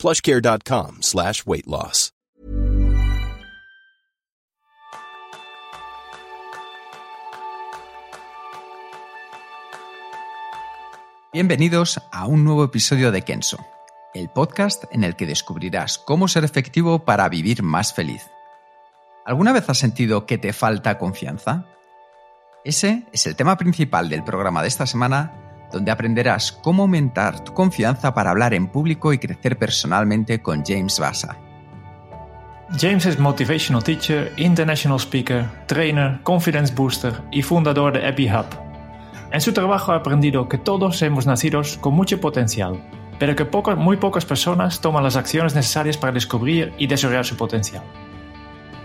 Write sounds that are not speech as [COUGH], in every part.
plushcare.com. Bienvenidos a un nuevo episodio de Kenso, el podcast en el que descubrirás cómo ser efectivo para vivir más feliz. ¿Alguna vez has sentido que te falta confianza? Ese es el tema principal del programa de esta semana, donde aprenderás cómo aumentar tu confianza para hablar en público y crecer personalmente con James Bassa. James es motivational teacher, international speaker, trainer, confidence booster y fundador de Epi Hub. En su trabajo ha aprendido que todos hemos nacido con mucho potencial, pero que muy pocas personas toman las acciones necesarias para descubrir y desarrollar su potencial.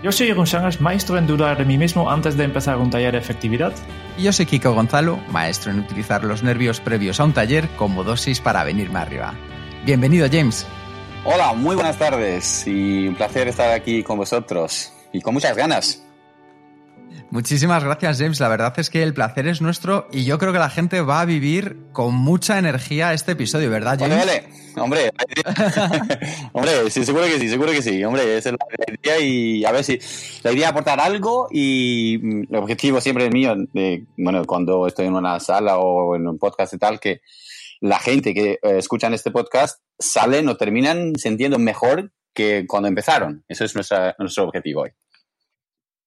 Yo soy Jeroen Sangers, maestro en dudar de mí mismo antes de empezar un taller de efectividad. Y yo soy Kiko Gonzalo, maestro en utilizar los nervios previos a un taller como dosis para venirme arriba. Bienvenido, James. Hola, muy buenas tardes y un placer estar aquí con vosotros y con muchas ganas. Muchísimas gracias, James. La verdad es que el placer es nuestro y yo creo que la gente va a vivir con mucha energía este episodio, ¿verdad, James? Vale, vale. Hombre, [LAUGHS] hombre, sí, seguro que sí, seguro que sí. Hombre, esa es la idea y a ver si la idea es aportar algo y mm, el objetivo siempre es mío, de, bueno, cuando estoy en una sala o en un podcast y tal, que la gente que eh, escuchan este podcast salen o terminan sintiendo mejor que cuando empezaron. Eso es nuestra, nuestro objetivo hoy.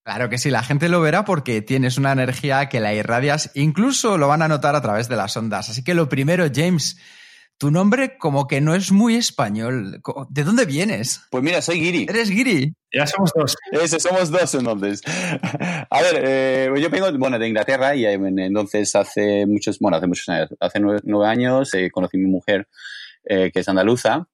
Claro que sí, la gente lo verá porque tienes una energía que la irradias, incluso lo van a notar a través de las ondas. Así que lo primero, James, tu nombre como que no es muy español. ¿De dónde vienes? Pues mira, soy Giri. ¿Eres Giri? Ya somos dos. Ese, somos dos entonces. [LAUGHS] A ver, eh, yo vengo bueno, de Inglaterra y entonces hace muchos, bueno, hace muchos años, hace nueve, años eh, conocí a mi mujer eh, que es andaluza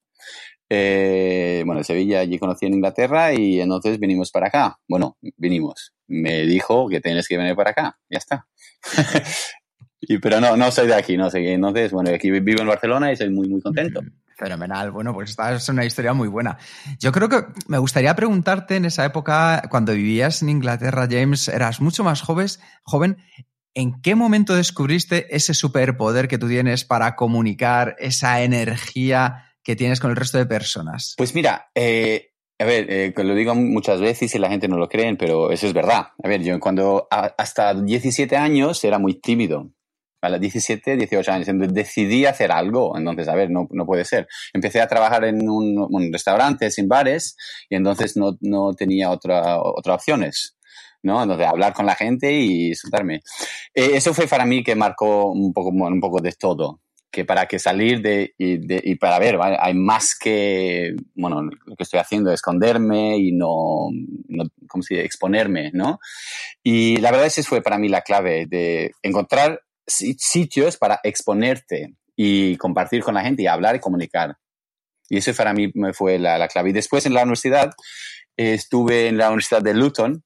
eh, bueno, Sevilla allí conocí en Inglaterra y entonces vinimos para acá. Bueno, vinimos. Me dijo que tienes que venir para acá. Ya está. [LAUGHS] [LAUGHS] y, pero no, no soy de aquí, no sé. Entonces, bueno, aquí vivo en Barcelona y soy muy, muy contento. Fenomenal. Bueno, pues esta es una historia muy buena. Yo creo que me gustaría preguntarte en esa época, cuando vivías en Inglaterra, James, eras mucho más joven, joven. ¿En qué momento descubriste ese superpoder que tú tienes para comunicar esa energía que tienes con el resto de personas? Pues mira, eh, a ver, eh, lo digo muchas veces y la gente no lo cree, pero eso es verdad. A ver, yo cuando hasta 17 años era muy tímido. A los 17, 18 años, decidí hacer algo. Entonces, a ver, no, no puede ser. Empecé a trabajar en un, un restaurante, en bares, y entonces no, no tenía otra, otras opciones. ¿no? Entonces, hablar con la gente y soltarme. Eh, eso fue para mí que marcó un poco, un poco de todo que para que salir de y, para ver, hay más que, bueno, lo que estoy haciendo es esconderme y no, no ¿cómo se dice? exponerme, ¿no? Y la verdad es que fue para mí la clave de encontrar sitios para exponerte y compartir con la gente y hablar y comunicar. Y eso para mí me fue la, la clave. Y después en la universidad estuve en la Universidad de Luton.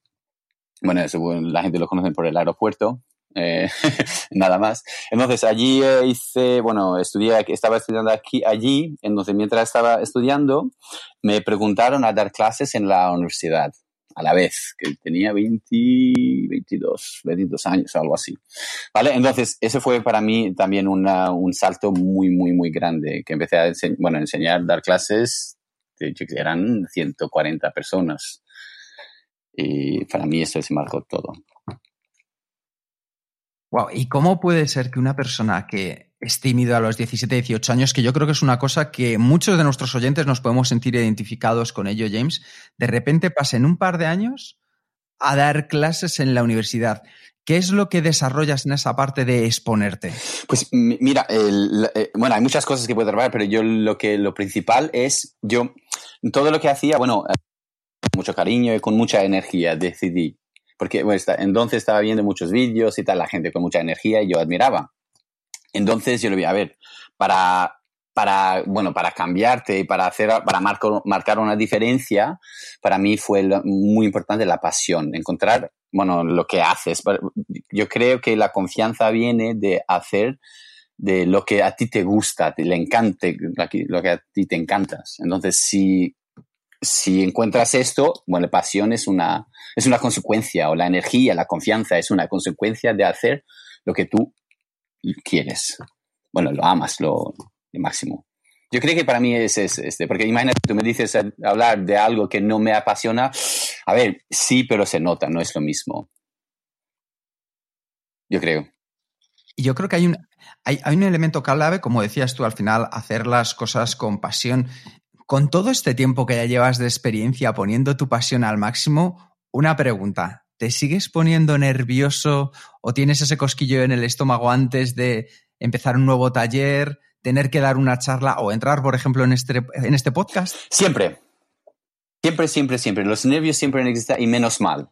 Bueno, la gente lo conoce por el aeropuerto, eh, [LAUGHS] nada más. Entonces allí eh, hice, bueno, estudié, estaba estudiando aquí, allí, entonces mientras estaba estudiando me preguntaron a dar clases en la universidad a la vez, que tenía 20, 22, 22 años algo así. ¿Vale? Entonces, ese fue para mí también una, un salto muy, muy, muy grande, que empecé a bueno, enseñar, dar clases, eran 140 personas. Y para mí eso se marcó todo. Wow, ¿y cómo puede ser que una persona que es tímido a los 17, 18 años, que yo creo que es una cosa que muchos de nuestros oyentes nos podemos sentir identificados con ello, James, de repente pasen un par de años a dar clases en la universidad? ¿Qué es lo que desarrollas en esa parte de exponerte? Pues mira, eh, bueno, hay muchas cosas que puedo trabajar, pero yo lo que lo principal es yo todo lo que hacía, bueno, con eh, mucho cariño y con mucha energía decidí porque bueno, entonces estaba viendo muchos vídeos y tal, la gente con mucha energía y yo admiraba. Entonces yo le vi, a ver, para, para, bueno, para cambiarte y para hacer, para marcar una diferencia, para mí fue muy importante la pasión, encontrar, bueno, lo que haces. Yo creo que la confianza viene de hacer de lo que a ti te gusta, te le encante, lo que a ti te encantas. Entonces, si, si encuentras esto, bueno, la pasión es una, es una consecuencia, o la energía, la confianza es una consecuencia de hacer lo que tú quieres. Bueno, lo amas, lo, máximo. Yo creo que para mí es, este, porque imagínate, tú me dices hablar de algo que no me apasiona. A ver, sí, pero se nota, no es lo mismo. Yo creo. Yo creo que hay un, hay, un elemento clave, como decías tú al final, hacer las cosas con pasión. Con todo este tiempo que ya llevas de experiencia poniendo tu pasión al máximo, una pregunta. ¿Te sigues poniendo nervioso o tienes ese cosquillo en el estómago antes de empezar un nuevo taller, tener que dar una charla o entrar, por ejemplo, en este, en este podcast? Siempre. Siempre, siempre, siempre. Los nervios siempre existen y menos mal.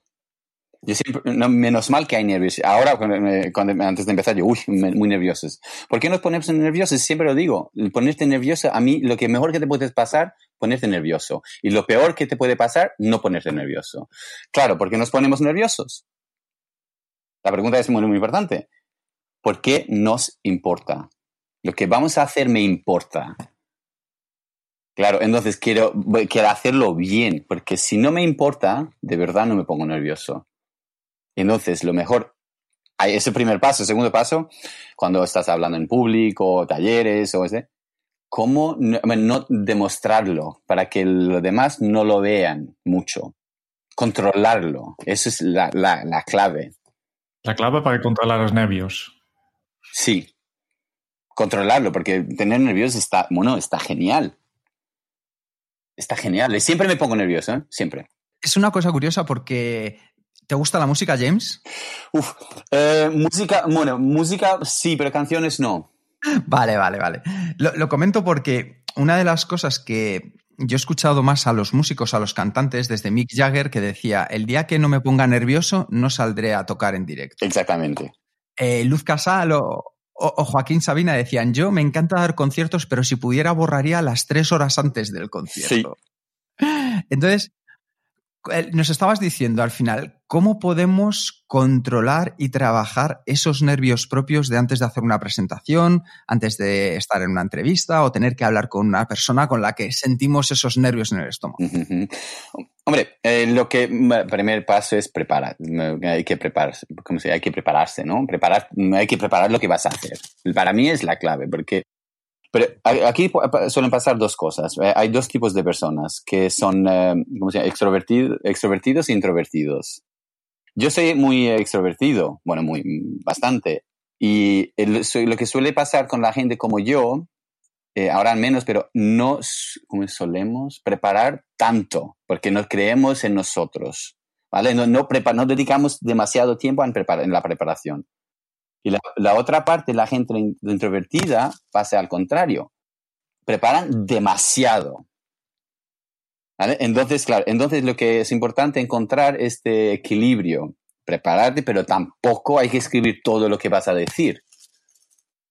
Yo siempre, no, menos mal que hay nervios. Ahora, antes de empezar, yo, uy, muy nerviosos. ¿Por qué nos ponemos nerviosos? Siempre lo digo. Ponerte nervioso, a mí, lo que mejor que te puede pasar, ponerte nervioso. Y lo peor que te puede pasar, no ponerte nervioso. Claro, ¿por qué nos ponemos nerviosos? La pregunta es muy, muy importante. ¿Por qué nos importa? Lo que vamos a hacer me importa. Claro, entonces quiero, quiero hacerlo bien, porque si no me importa, de verdad no me pongo nervioso. Entonces, lo mejor, ese primer paso, segundo paso, cuando estás hablando en público, talleres o ese, cómo no, demostrarlo para que los demás no lo vean mucho. Controlarlo. Eso es la, la clave. La clave para controlar los nervios. Sí. Controlarlo, porque tener nervios está, bueno, está genial. Está genial. Siempre me pongo nervioso, ¿eh? Siempre. Es una cosa curiosa porque ¿Te gusta la música, James? Uf, eh, música, bueno, música sí, pero canciones no. Vale, vale, vale. Lo, comento porque una de las cosas que yo he escuchado más a los músicos, a los cantantes, desde Mick Jagger, que decía, el día que no me ponga nervioso, no saldré a tocar en directo. Exactamente. Eh, Luz Casal o, o, Joaquín Sabina decían, yo me encanta dar conciertos, pero si pudiera borraría las tres horas antes del concierto. Sí. Entonces, nos estabas diciendo al final, ¿cómo podemos controlar y trabajar esos nervios propios de antes de hacer una presentación, antes de estar en una entrevista o tener que hablar con una persona con la que sentimos esos nervios en el estómago? Hombre, eh, lo que primer paso es preparar, hay que prepararse, hay que prepararse, ¿no? Preparar, hay que preparar lo que vas a hacer. Para mí es la clave, porque pero aquí suelen pasar dos cosas. Eh, hay dos tipos de personas que son, eh, ¿cómo se llama? extrovertidos e introvertidos. Yo soy muy extrovertido, bueno, muy, bastante. Y lo que suele pasar con la gente como yo, eh, ahora menos, pero no solemos preparar tanto, porque no creemos en nosotros, ¿vale? No, no, no dedicamos demasiado tiempo en, en la preparación. Y la, otra parte, la gente introvertida, pasa al contrario. Preparan demasiado. Entonces, claro, entonces lo que es importante encontrar este equilibrio. Prepararte, pero tampoco hay que escribir todo lo que vas a decir.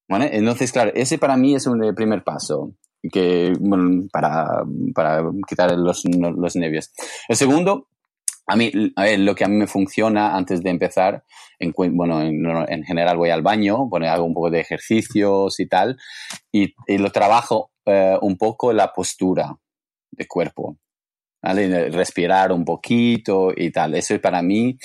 Entonces, claro, ese para mí es un eh, primer paso que, para, para quitar los, los nervios. El segundo a mí, a ver, lo que a mí me funciona antes de empezar, en, bueno, en, general voy al baño, bueno, hago un poco de ejercicios y tal, y, lo trabajo eh, un poco la postura de cuerpo, ¿vale? Respirar un poquito y tal. Eso es para mí,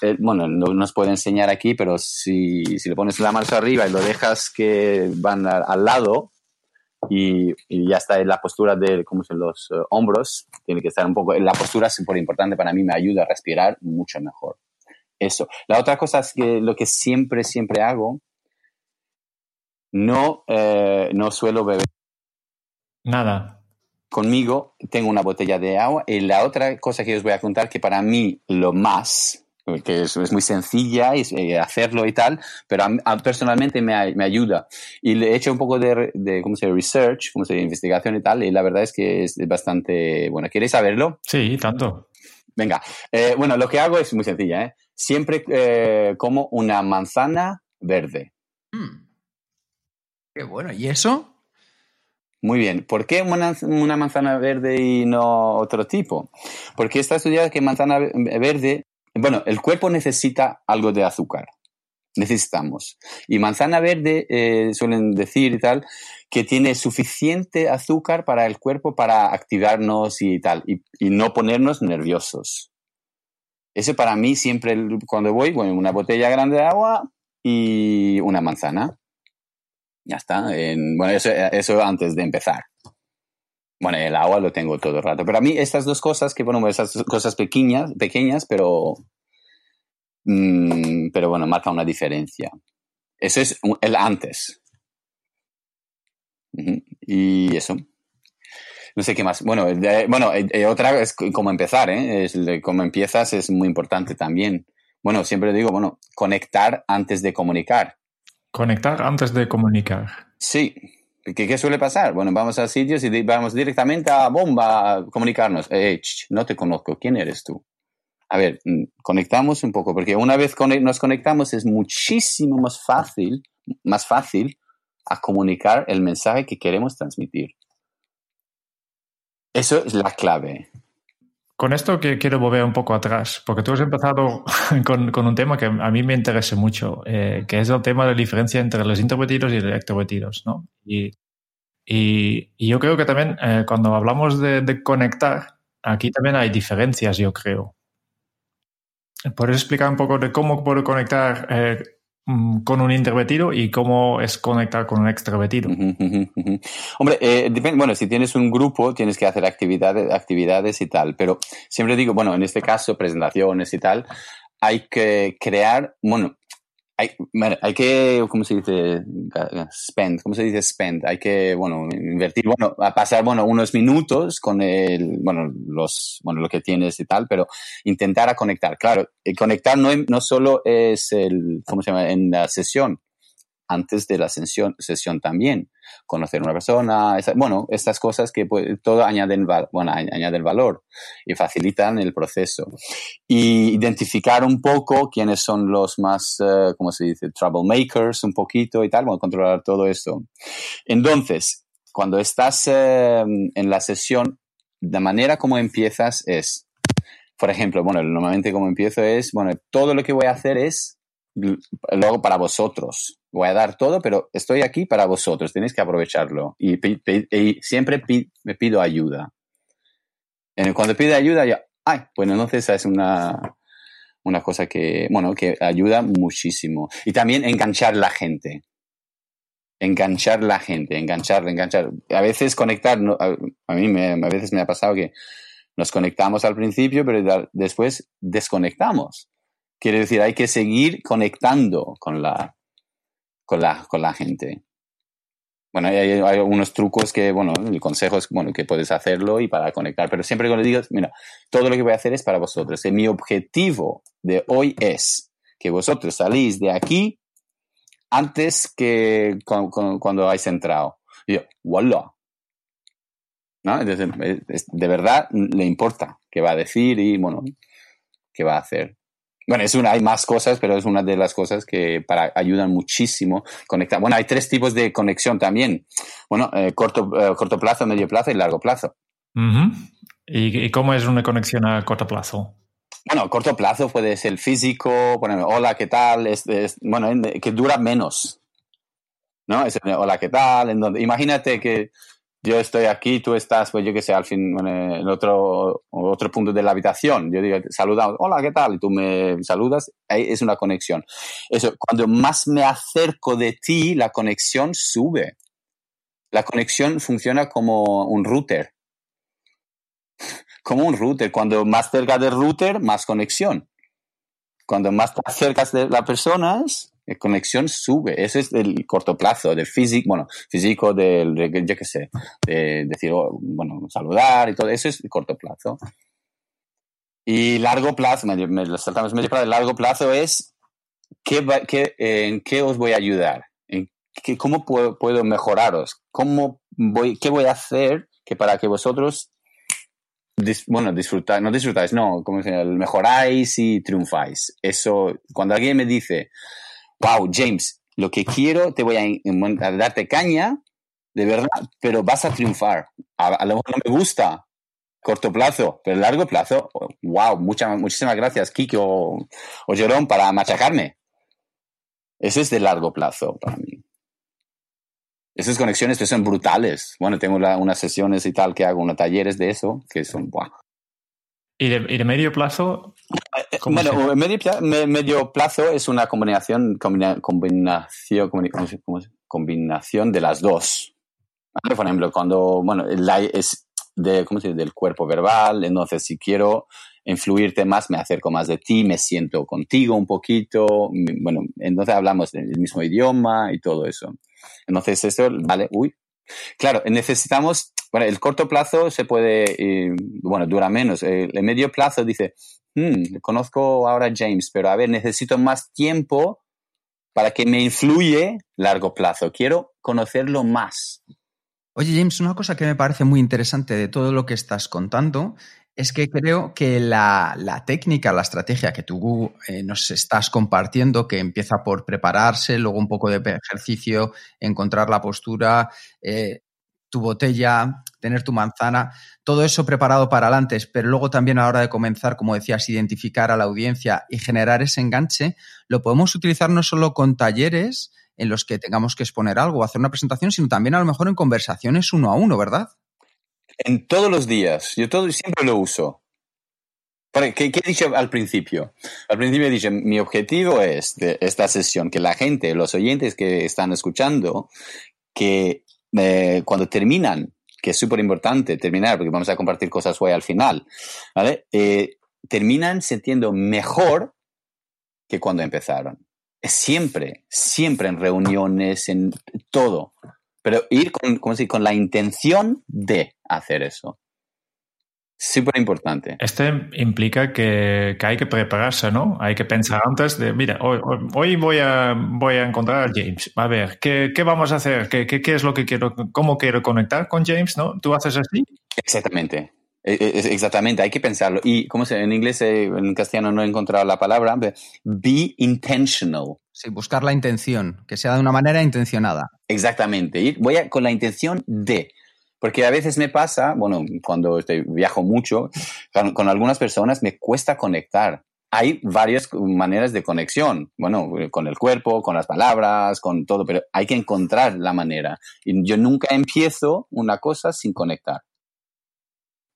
eh, bueno, no nos puede enseñar aquí, pero si, si le pones la mano arriba y lo dejas que van al lado, y, ya está en la postura de como son los eh, hombros, tiene que estar un poco, la postura es súper importante para mí, me ayuda a respirar mucho mejor. Eso. La otra cosa es que lo que siempre, siempre hago, no, eh, no suelo beber. Nada. Conmigo tengo una botella de agua y la otra cosa que os voy a contar que para mí lo más que es, es, muy sencilla y, eh, hacerlo y tal, pero personalmente me, me, ayuda. Y le he hecho un poco de, de ¿cómo se research, ¿cómo se investigación y tal, y la verdad es que es bastante, bueno, ¿queréis saberlo? Sí, tanto. Venga, eh, bueno, lo que hago es muy sencilla, ¿eh? Siempre eh, como una manzana verde. Hmm. Qué bueno, ¿y eso? Muy bien. ¿Por qué una, una, manzana verde y no otro tipo? Porque está estudiado que manzana verde, bueno, el cuerpo necesita algo de azúcar. Necesitamos. Y manzana verde eh, suelen decir y tal que tiene suficiente azúcar para el cuerpo para activarnos y tal, y, no ponernos nerviosos. Ese para mí siempre, cuando voy, bueno, una botella grande de agua y una manzana. Ya está. bueno, eso, eso antes de empezar. Bueno, el agua lo tengo todo el rato. Pero a mí estas dos cosas, que bueno, esas cosas pequeñas, pequeñas, pero, mm, pero bueno, marca una diferencia. Eso es el antes. Y eso. No sé qué más. Bueno, bueno, otra es cómo empezar, ¿eh? Es cómo empiezas es muy importante también. Bueno, siempre digo, bueno, conectar antes de comunicar. Conectar antes de comunicar. Sí. ¿Qué, qué suele pasar? Bueno, vamos a sitios y vamos directamente a bomba a comunicarnos. Eh, no te conozco, ¿quién eres tú? A ver, mm, conectamos un poco, porque una vez nos conectamos es muchísimo más fácil, más fácil a comunicar el mensaje que queremos transmitir. Eso es la clave. Con esto que quiero volver un poco atrás, porque tú has empezado [LAUGHS] con, un tema que a mí me interesa mucho, eh, que es el tema de la diferencia entre los introvertidos y los extrovertidos, ¿no? Y, yo creo que también eh, cuando hablamos de, conectar, aquí también hay diferencias, yo creo. ¿Puedes explicar un poco de cómo puedo conectar eh, con un introvertido y cómo es conectar con un extrovertido. Hombre, eh, bueno, si tienes un grupo tienes que hacer actividades, actividades y tal, pero siempre digo, bueno, en este caso presentaciones y tal, hay que crear, bueno, hay, hay que, ¿cómo se dice? Spend, ¿cómo se dice spend? Hay que, bueno, invertir, bueno, a pasar, bueno, unos minutos con el, bueno, los, bueno, lo que tienes y tal, pero intentar a conectar. Claro, conectar no, no solo es el, ¿cómo se llama? En la sesión, antes de la sesión, sesión también. Conocer a una persona, bueno, estas cosas que todo añaden, bueno, añaden valor y facilitan el proceso. Y identificar un poco quiénes son los más, uh, ¿cómo se dice? Troublemakers, un poquito y tal, bueno, controlar todo esto. Entonces, cuando estás eh, en la sesión, la manera como empiezas es, por ejemplo, bueno, normalmente como empiezo es, bueno, todo lo que voy a hacer es luego para vosotros. Voy a dar todo, pero estoy aquí para vosotros. Tenéis que aprovecharlo. Y, siempre me pido ayuda. Cuando pide ayuda, ya, ay, bueno, entonces es una, una cosa que, bueno, que ayuda muchísimo. Y también enganchar la gente. Enganchar la gente, enganchar, enganchar. A veces conectar, a, mí me, a veces me ha pasado que nos conectamos al principio, pero después desconectamos. Quiere decir, hay que seguir conectando con la, con la, con la gente. Bueno, hay, hay algunos trucos que, bueno, el consejo es, bueno, que puedes hacerlo y para conectar, pero siempre cuando digas, mira, todo lo que voy a hacer es para vosotros. Mi objetivo de hoy es que vosotros salís de aquí antes que cuando hayáis entrado. Y yo, voilà. Entonces, de verdad le importa qué va a decir y, bueno, qué va a hacer. Bueno, es una, hay más cosas, pero es una de las cosas que para, ayudan muchísimo conectar. Bueno, hay tres tipos de conexión también. Bueno, eh, corto, eh, corto plazo, medio plazo y largo plazo. ¿Y, cómo es una conexión a corto plazo? Bueno, corto plazo puede ser físico, bueno, hola, ¿qué tal? Es, bueno, que dura menos. ¿No? Es, hola, ¿qué tal? En donde, imagínate que yo estoy aquí, tú estás, pues yo que sé, al fin, en otro, otro punto de la habitación. Yo digo, saludamos, hola, ¿qué tal? Y tú me saludas, ahí es una conexión. Eso, cuando más me acerco de ti, la conexión sube. La conexión funciona como un router. Como un router. Cuando más cerca del router, más conexión. Cuando más te acercas de las personas, la conexión sube. Ese es el corto plazo, del físico, bueno, físico, del, yo qué sé, de decir, oh, bueno, saludar y todo. Eso es el corto plazo. Y largo plazo, me, me saltamos medio plazo. largo plazo es ¿qué, qué, en qué os voy a ayudar, en qué, cómo puedo, puedo, mejoraros, cómo voy, qué voy a hacer que para que vosotros bueno, disfrutar, no disfrutáis, no, como mejoráis y triunfáis. Eso, cuando alguien me dice, wow, James, lo que quiero, te voy a, darte caña de verdad, pero vas a triunfar. A, lo mejor no me gusta corto plazo, pero largo plazo, wow, muchas, muchísimas gracias, Kiki o, o Jerón, para machacarme. Eso es de largo plazo para mí. Esas conexiones que son brutales. Bueno, tengo unas sesiones y tal que hago, unos talleres de eso, que son, wow. ¿Y de, medio plazo? [LAUGHS] Bueno, medio, medio, plazo es una combinación, combinación, combinación de las dos. Por ejemplo, cuando, bueno, es de, ¿cómo se dice? del cuerpo verbal, entonces si quiero influirte más, me acerco más de ti, me siento contigo un poquito, bueno, entonces hablamos del mismo idioma y todo eso. Entonces esto, vale, uy, claro, necesitamos, bueno, el corto plazo se puede, eh, bueno, dura menos, el, medio plazo dice, hmm, conozco ahora a James, pero a ver, necesito más tiempo para que me influye largo plazo, quiero conocerlo más. Oye, James, una cosa que me parece muy interesante de todo lo que estás contando es que creo que la, técnica, la estrategia que tú eh, nos estás compartiendo, que empieza por prepararse, luego un poco de ejercicio, encontrar la postura, eh, tu botella, tener tu manzana, todo eso preparado para adelante, pero luego también a la hora de comenzar, como decías, identificar a la audiencia y generar ese enganche, lo podemos utilizar no solo con talleres en los que tengamos que exponer algo o hacer una presentación, sino también a lo mejor en conversaciones uno a uno, ¿verdad? En todos los días. Yo todo, siempre lo uso. ¿Qué, ¿Qué, dicho al principio? Al principio dicho, mi objetivo es de esta sesión que la gente, los oyentes que están escuchando, que eh, cuando terminan, que es súper importante terminar, porque vamos a compartir cosas hoy al final, ¿vale? Eh, terminan sintiendo mejor que cuando empezaron. Siempre, siempre en reuniones, en todo. Pero ir con, con la intención de hacer eso. Súper importante. Este implica que, hay que prepararse, ¿no? Hay que pensar antes de, mira, hoy, hoy voy, a, voy a encontrar a James. A ver, ¿qué, qué vamos a hacer? ¿Qué, ¿Qué, qué, es lo que quiero? ¿Cómo quiero conectar con James? ¿No? ¿Tú haces así? Exactamente. E, e, exactamente, hay que pensarlo. Y, ¿cómo se En inglés, eh, en castellano no he encontrado la palabra. Be intentional. Sí, buscar la intención, que sea de una manera intencionada. Exactamente. Voy a, con la intención de. Porque a veces me pasa, bueno, cuando estoy, viajo mucho, con, algunas personas me cuesta conectar. Hay varias maneras de conexión, bueno, con el cuerpo, con las palabras, con todo, pero hay que encontrar la manera. Y yo nunca empiezo una cosa sin conectar.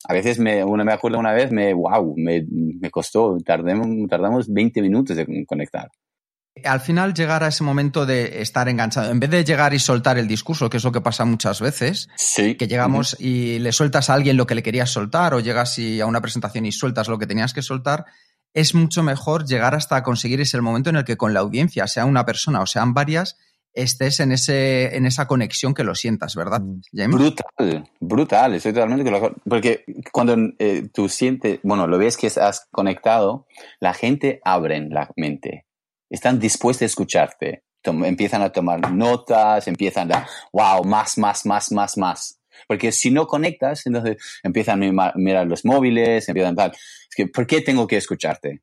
A veces me, uno me acuerdo una vez, me, wow, me, me costó, tardamos, tardamos 20 minutos de conectar al final llegar a ese momento de estar enganchado, en vez de llegar y soltar el discurso, que es lo que pasa muchas veces, que llegamos y le sueltas a alguien lo que le querías soltar o llegas y a una presentación y sueltas lo que tenías que soltar, es mucho mejor llegar hasta conseguir ese momento en el que con la audiencia, sea una persona o sean varias, estés en, ese, en esa conexión que lo sientas, ¿verdad, James? Brutal, brutal, estoy totalmente Porque cuando eh, tú sientes, bueno, lo ves que has conectado, la gente abre la mente están dispuestos a escucharte. empiezan a tomar notas, empiezan a, wow, más, más, más, más, más. Porque si no conectas, entonces empiezan a mirar los móviles, empiezan tal. Es que, ¿por qué tengo que escucharte?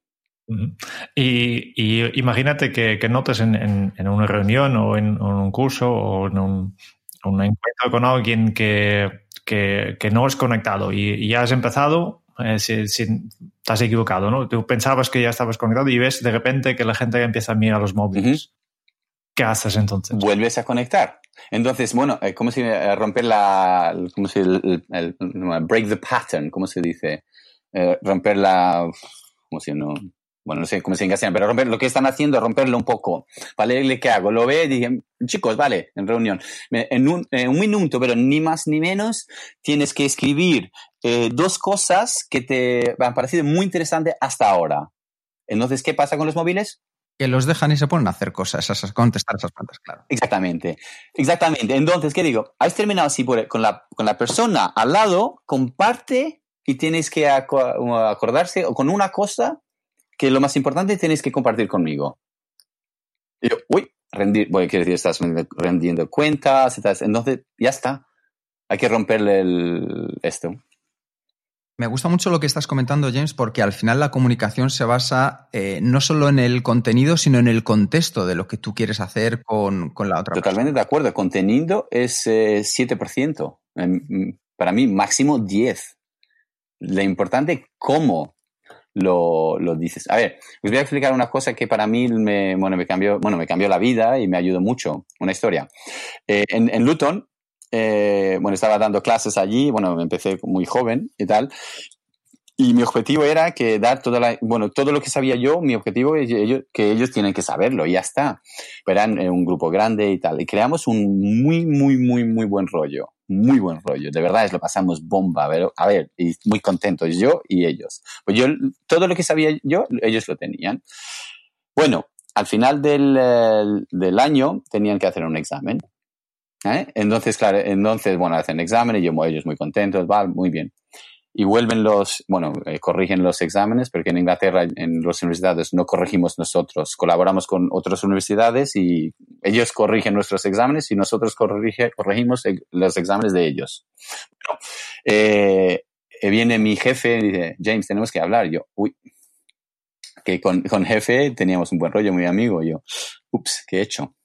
y, imagínate que, notes en, una reunión o en, un curso o en un, encuentro con alguien que, que, no es conectado y, ya has empezado eh, si, te has equivocado, ¿no? Tú pensabas que ya estabas conectado y ves de repente que la gente empieza a mirar los móviles. ¿Qué haces entonces? Vuelves a conectar. Entonces, bueno, eh, ¿cómo se eh, romper la, cómo se el, break the pattern, ¿cómo se dice? romper la, ¿cómo se no? Bueno, no sé cómo se dice pero romper, lo que están haciendo es romperlo un poco. ¿Vale? ¿Qué hago? Lo ve y dije, chicos, vale, en reunión, en un, minuto, pero ni más ni menos, tienes que escribir eh, dos cosas que te han parecido muy interesantes hasta ahora. Entonces, ¿qué pasa con los móviles? Que los dejan y se ponen a hacer cosas, a contestar esas preguntas, claro. Exactamente, exactamente. Entonces, ¿qué digo? Has terminado así con, la, con la persona al lado, comparte y tienes que acordarse con una cosa que lo más importante tienes que compartir conmigo. Y yo, uy, rendir, voy a decir, estás rendiendo cuentas, estás, entonces ya está. Hay que romperle el, esto. Me gusta mucho lo que estás comentando, James, porque al final la comunicación se basa eh, no solo en el contenido, sino en el contexto de lo que tú quieres hacer con, la otra Totalmente de acuerdo. Contenido es 7%. Eh, para mí, máximo 10%. Lo importante es cómo lo, dices. A ver, os voy a explicar una cosa que para mí me, bueno, me, cambió, bueno, me cambió la vida y me ayudó mucho. Una historia. Eh, en, en Luton, eh, bueno, estaba dando clases allí, bueno, empecé muy joven y tal. Y mi objetivo era que dar toda bueno, todo lo que sabía yo, mi objetivo es que ellos tienen que saberlo y ya está. Eran un grupo grande y tal. Y creamos un muy, muy, muy, muy buen rollo. Muy buen rollo. De verdad, es lo pasamos bomba. A ver, a ver, y muy contentos yo y ellos. Pues yo, todo lo que sabía yo, ellos lo tenían. Bueno, al final del, eh, del año tenían que hacer un examen. ¿Eh? Entonces, claro, entonces, bueno, hacen exámenes, yo, ellos muy contentos, va, muy bien. Y vuelven los, bueno, eh, corrigen los exámenes, porque en Inglaterra, en las universidades, no corregimos nosotros, colaboramos con otras universidades y ellos corrigen nuestros exámenes y nosotros corrige, corregimos los exámenes de ellos. Bueno, eh, viene mi jefe y dice, James, tenemos que hablar. Yo, uy, que con, con jefe teníamos un buen rollo, muy amigo. Yo, ups, ¿qué he hecho?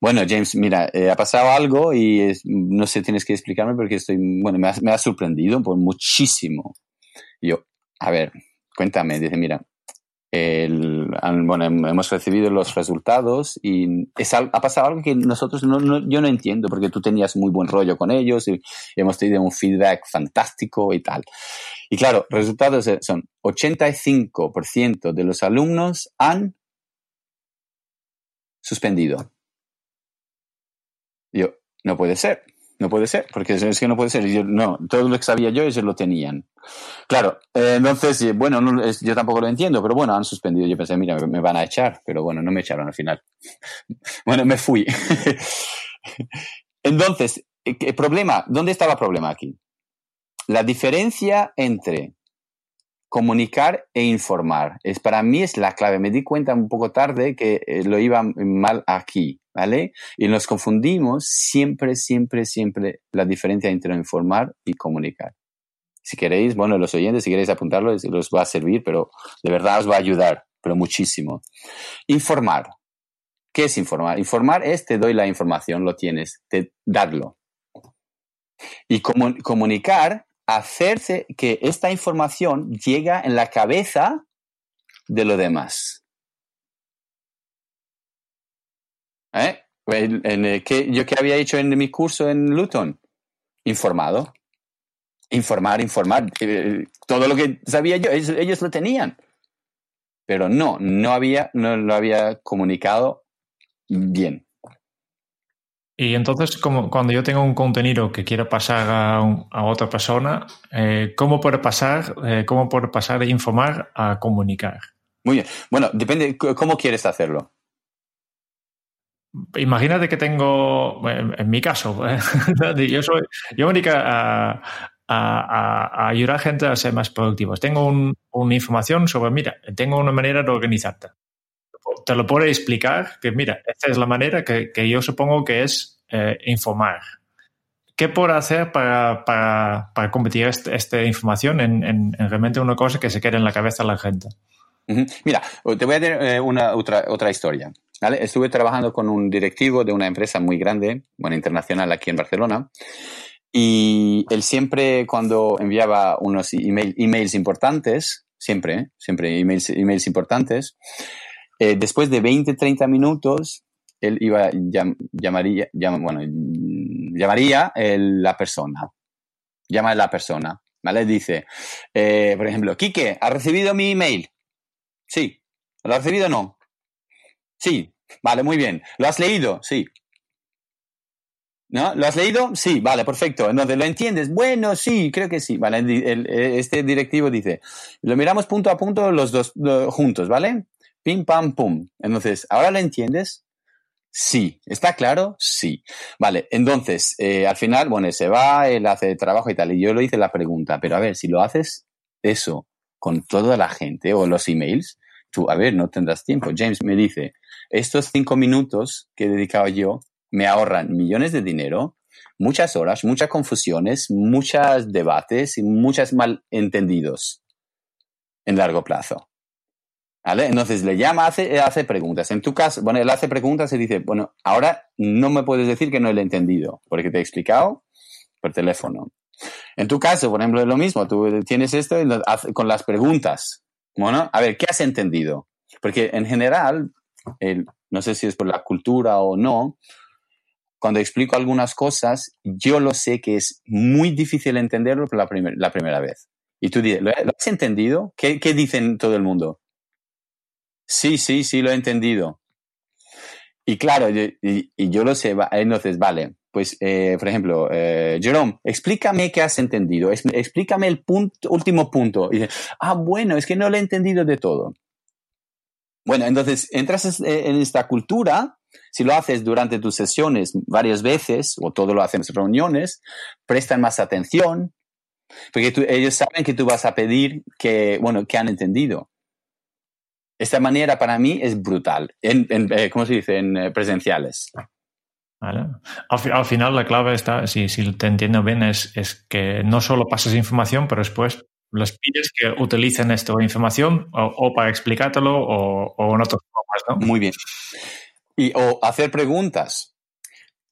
Bueno, James, mira, eh, ha pasado algo y no sé, tienes que explicarme porque estoy, bueno, me ha, sorprendido por muchísimo. yo, a ver, cuéntame, dice, mira, el, bueno, hemos recibido los resultados y es, ha pasado algo que nosotros no, yo no entiendo porque tú tenías muy buen rollo con ellos y hemos tenido un feedback fantástico y tal. Y claro, resultados son 85% de los alumnos han suspendido. Yo, no puede ser, no puede ser, porque es que no puede ser. yo, no, todo lo que sabía yo, ellos lo tenían. Claro, eh, entonces, eh, bueno, yo tampoco lo entiendo, pero bueno, han suspendido. Yo pensé, mira, me van a echar, pero bueno, no me echaron al final. [LAUGHS] bueno, me fui. [LAUGHS] entonces, eh, ¿el problema? ¿Dónde estaba el problema aquí? La diferencia entre comunicar e informar. Es, para mí es la clave. Me di cuenta un poco tarde que eh, lo iba mal aquí, ¿vale? Y nos confundimos siempre, siempre, siempre la diferencia entre informar y comunicar. Si queréis, bueno, los oyentes, si queréis apuntarlo, los va a servir, pero de verdad os va a ayudar, pero muchísimo. Informar. ¿Qué es informar? Informar es te doy la información, lo tienes, te, darlo. Y comunicar hacerse que esta información llega en la cabeza de lo demás. ¿Eh? En, ¿Yo qué había hecho en mi curso en Luton? Informado. Informar, informar. Eh, todo lo que sabía yo, ellos, lo tenían. Pero no, no había, no lo había comunicado bien. Y entonces, como cuando yo tengo un contenido que quiero pasar a, otra persona, eh, ¿cómo puedo pasar, eh, cómo puedo pasar de informar a comunicar? Muy bien. Bueno, depende cómo quieres hacerlo. Imagínate que tengo, en, mi caso, [LAUGHS] yo soy, yo me dedico a, ayudar a gente a ser más productivos. Tengo una información sobre, mira, tengo una manera de organizarte te lo puedo explicar, que mira, esta es la manera que, yo supongo que es eh, informar. ¿Qué puedo hacer para, para, convertir esta información en, realmente una cosa que se quede en la cabeza de la gente? Mira, te voy a dar eh, una otra, otra historia. Estuve trabajando con un directivo de una empresa muy grande, bueno, internacional aquí en Barcelona, y él siempre cuando enviaba unos email, emails importantes, siempre, siempre emails, emails importantes, eh, después de 20, 30 minutos, él iba, llamaría, bueno, llamaría la persona. Llama a la persona, ¿vale? Dice, eh, por ejemplo, Quique, ¿has recibido mi email? Sí. ¿Lo has recibido o no? Sí. Vale, muy bien. ¿Lo has leído? Sí. ¿No? ¿Lo has leído? Sí, vale, perfecto. Entonces, ¿lo entiendes? Bueno, sí, creo que sí. Vale, este directivo dice, lo miramos punto a punto los dos juntos, ¿vale? Pim, pam, pum. Entonces, ¿ahora lo entiendes? Sí. ¿Está claro? Sí. Vale, entonces, eh, al final, bueno, se va, él hace trabajo y tal, y yo le hice la pregunta, pero a ver, si lo haces eso con toda la gente o los emails, tú, a ver, no tendrás tiempo. James me dice, estos cinco minutos que he dedicado yo me ahorran millones de dinero, muchas horas, muchas confusiones, muchos debates y muchos malentendidos en largo plazo. Entonces le llama, hace, hace preguntas. En tu caso, bueno, él hace preguntas y dice, bueno, ahora no me puedes decir que no lo he entendido, porque te he explicado por teléfono. En tu caso, por ejemplo, es lo mismo, tú tienes esto con las preguntas. Bueno, a ver, ¿qué has entendido? Porque en general, no sé si es por la cultura o no, cuando explico algunas cosas, yo lo sé que es muy difícil entenderlo por la, la primera vez. Y tú dices, ¿lo, has entendido? ¿Qué, ¿Qué, dicen todo el mundo? Sí, sí, sí, lo he entendido. Y claro, y, yo lo sé, entonces, vale, pues, eh, por ejemplo, eh, Jerome, explícame qué has entendido, explícame el punto, último punto. Y dice, ah, bueno, es que no lo he entendido de todo. Bueno, entonces entras en esta cultura, si lo haces durante tus sesiones varias veces, o todo lo hacemos en reuniones, prestan más atención, porque ellos saben que tú vas a pedir que, bueno, que han entendido. Esta manera para mí es brutal, en, eh, ¿cómo se dice? En presenciales. Al, final la clave está, si, si te entiendo bien, es, es, que no solo pasas información, pero después les pides que utilicen esta información o, para explicártelo o, en otras formas, ¿no? Muy bien. Y, o hacer preguntas.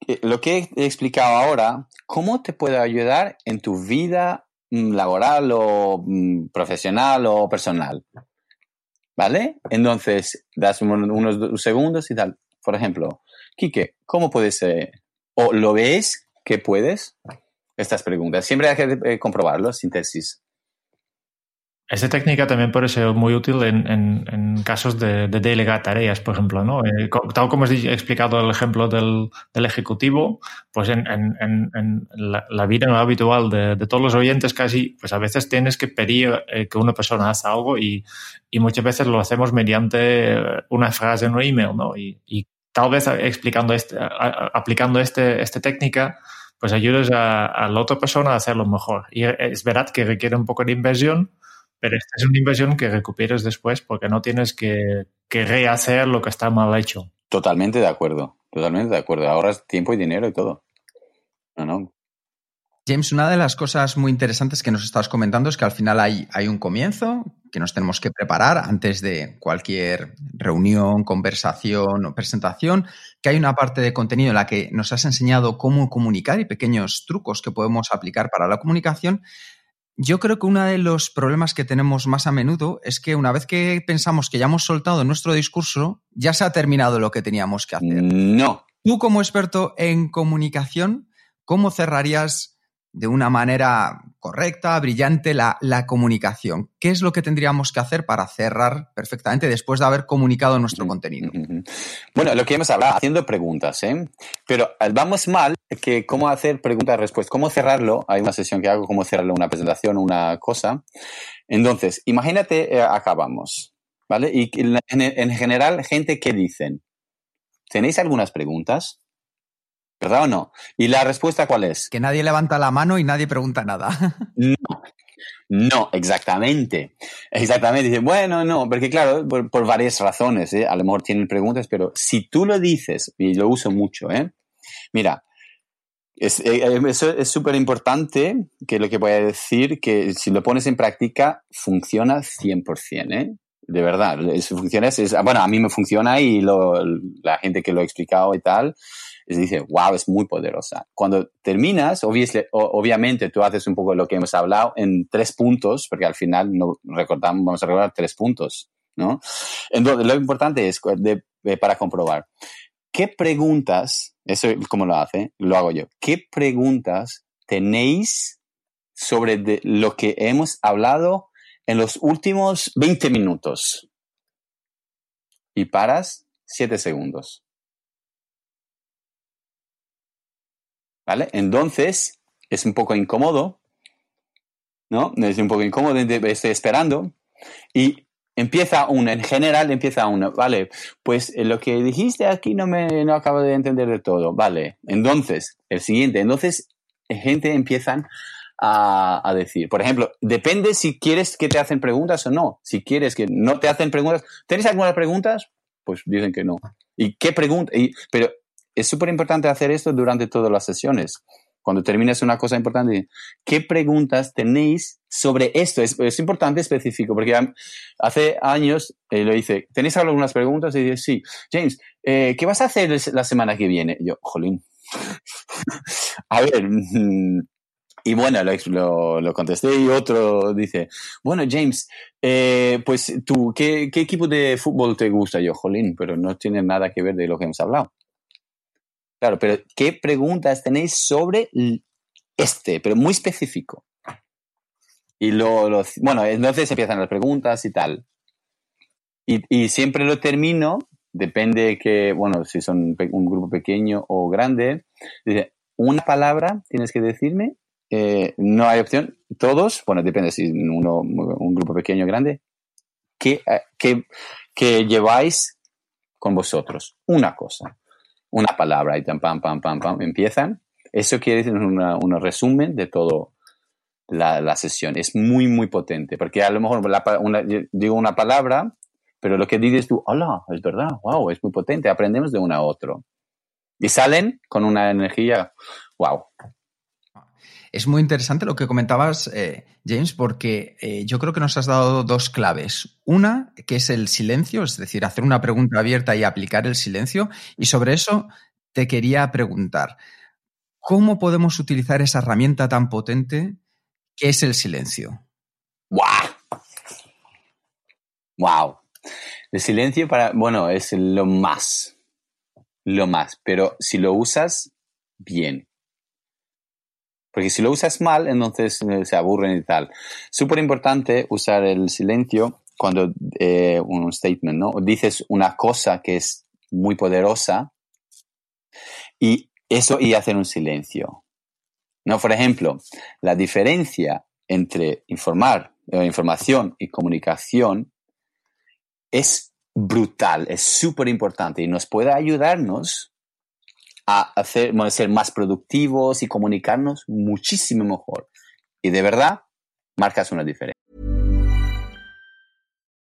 Eh, lo que he explicado ahora, ¿cómo te puede ayudar en tu vida mm, laboral o mm, profesional o personal? ¿Vale? Entonces, das unos segundos y tal. Por ejemplo, Quique, ¿cómo puedes, eh, o lo ves que puedes? Estas preguntas. Siempre hay que eh, comprobarlo, síntesis. Esta técnica también puede ser muy útil en, casos de, delegar tareas, por ejemplo. ¿no? Eh, tal como he explicado el ejemplo del, ejecutivo, pues en, la, vida habitual de, todos los oyentes casi, pues a veces tienes que pedir que una persona haga algo y, muchas veces lo hacemos mediante una frase en un email. ¿no? y tal vez explicando este, aplicando este, esta técnica, pues ayudes a, la otra persona a hacerlo mejor. Y es verdad que requiere un poco de inversión, pero esta es una inversión que recuperes después porque no tienes que, que rehacer lo que está mal hecho. Totalmente de acuerdo, totalmente de acuerdo. Ahorras tiempo y dinero y todo. No, no, James, una de las cosas muy interesantes que nos estás comentando es que al final hay, hay, un comienzo que nos tenemos que preparar antes de cualquier reunión, conversación o presentación, que hay una parte de contenido en la que nos has enseñado cómo comunicar y pequeños trucos que podemos aplicar para la comunicación. Yo creo que uno de los problemas que tenemos más a menudo es que una vez que pensamos que ya hemos soltado nuestro discurso, ya se ha terminado lo que teníamos que hacer. No. Tú como experto en comunicación, ¿cómo cerrarías de una manera correcta, brillante, la, comunicación. ¿Qué es lo que tendríamos que hacer para cerrar perfectamente después de haber comunicado nuestro contenido? Bueno, lo que hemos hablado, haciendo preguntas, ¿eh? Pero eh, vamos mal que cómo hacer preguntas-respuestas, cómo cerrarlo. Hay una sesión que hago, cómo cerrarlo, una presentación, una cosa. Entonces, imagínate, eh, acabamos, ¿vale? Y en, en general, gente, ¿qué dicen? ¿Tenéis algunas preguntas? ¿Verdad o no? ¿Y la respuesta cuál es? Que nadie levanta la mano y nadie pregunta nada. [LAUGHS] No. No, exactamente. Exactamente. Dice, bueno, no, porque claro, por, varias razones, ¿eh? a lo mejor tienen preguntas, pero si tú lo dices, y lo uso mucho, ¿eh? mira, es, eh, es súper importante que lo que voy a decir, que si lo pones en práctica, funciona 100%, ¿eh? De verdad, funciona, es, bueno, a mí me funciona y la gente que lo ha explicado y tal, y dice, wow, es muy poderosa. Cuando terminas, obviamente tú haces un poco lo que hemos hablado en tres puntos, porque al final no recordamos, vamos a recordar tres puntos, ¿no? Entonces, lo importante es para comprobar, ¿qué preguntas, eso como lo hace, lo hago yo, qué preguntas tenéis sobre lo que hemos hablado en los últimos 20 minutos? Y paras 7 segundos. ¿Vale? Entonces, es un poco incómodo, ¿no? Es un poco incómodo, estoy esperando. Y empieza uno, en general empieza uno, vale, pues eh, lo que dijiste aquí no me no acabo de entender de todo, vale. Entonces, el siguiente, entonces, gente empiezan a, a, decir, por ejemplo, depende si quieres que te hacen preguntas o no. Si quieres que no te hacen preguntas, ¿tienes algunas preguntas? Pues dicen que no. ¿Y qué pregunta? Y, pero es súper importante hacer esto durante todas las sesiones. Cuando termines una cosa importante, ¿qué preguntas tenéis sobre esto? Es, importante específico, porque hace años eh, lo hice, ¿tenéis algunas preguntas? Y dije, sí, James, eh, ¿qué vas a hacer la semana que viene? yo, jolín. [LAUGHS] a ver, mm, y bueno, lo, lo, contesté y otro dice, bueno, James, eh, pues tú, ¿qué, ¿qué, equipo de fútbol te gusta? Yo, jolín, pero no tiene nada que ver de lo que hemos hablado. Claro, pero ¿qué preguntas tenéis sobre este? Pero muy específico. Y lo, bueno, entonces empiezan las preguntas y tal. Y, siempre lo termino, depende que, bueno, si son un grupo pequeño o grande, dice, una palabra tienes que decirme eh, no hay opción. Todos, bueno, depende si uno, un grupo pequeño o grande, que, eh, que, lleváis con vosotros una cosa, una palabra y pam, pam, pam, pam, empiezan. Eso quiere decir un resumen de todo la, la, sesión. Es muy, muy potente, porque a lo mejor digo una palabra, pero lo que dices tú, hola, es verdad, wow, es muy potente, aprendemos de uno a otro. Y salen con una energía, wow, es muy interesante lo que comentabas, eh, James, porque eh, yo creo que nos has dado dos claves. Una, que es el silencio, es decir, hacer una pregunta abierta y aplicar el silencio. Y sobre eso te quería preguntar, ¿cómo podemos utilizar esa herramienta tan potente que es el silencio? ¡Wow! ¡Wow! El silencio para, bueno, es lo más, lo más, pero si lo usas bien, porque si lo usas mal, entonces eh, se aburren y tal. Súper importante usar el silencio cuando eh, un statement, ¿no? Dices una cosa que es muy poderosa y eso y hacer un silencio. ¿No? Por ejemplo, la diferencia entre informar, eh, información y comunicación es brutal, es súper importante y nos puede ayudarnos a hacer, ser más productivos y comunicarnos muchísimo mejor. Y de verdad, marcas una diferencia.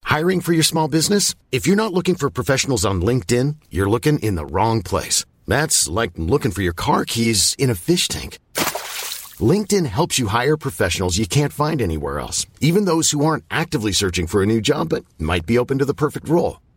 Hiring for your small business? If you're not looking for professionals on LinkedIn, you're looking in the wrong place. That's like looking for your car keys in a fish tank. LinkedIn helps you hire professionals you can't find anywhere else, even those who aren't actively searching for a new job but might be open to the perfect role.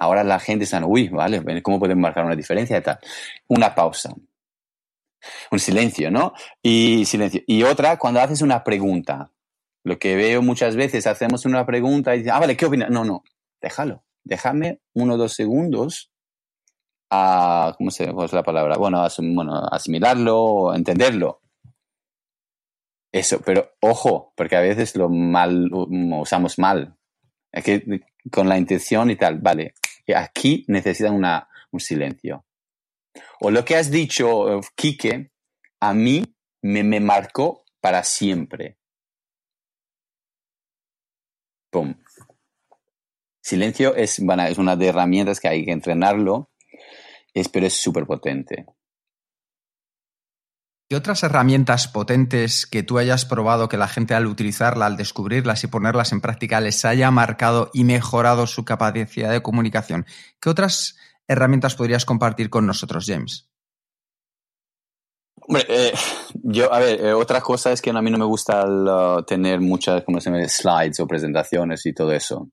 Ahora la gente está, uy, vale, ¿cómo podemos marcar una diferencia? Tal. Una pausa. Un silencio, ¿no? Y silencio. Y otra, cuando haces una pregunta. Lo que veo muchas veces, hacemos una pregunta y dices, ah, vale, ¿qué opinas? No, no, déjalo. Déjame uno o dos segundos a, ¿cómo se llama la palabra? Bueno, bueno, asimilarlo, entenderlo. Eso, pero ojo, porque a veces lo mal usamos mal. Es que con la intención y tal, vale, aquí necesitan una, un silencio. O lo que has dicho, Quique, a mí me, me marcó para siempre. Silencio es, es una de herramientas que hay que entrenarlo, es, pero es súper potente. ¿Qué otras herramientas potentes que tú hayas probado que la gente al utilizarla, al descubrirlas y ponerlas en práctica les haya marcado y mejorado su capacidad de comunicación? ¿Qué otras herramientas podrías compartir con nosotros, James? Hombre, eh, yo, a ver, eh, otra cosa es que a mí no me gusta tener muchas, como se llama, slides o presentaciones y todo eso.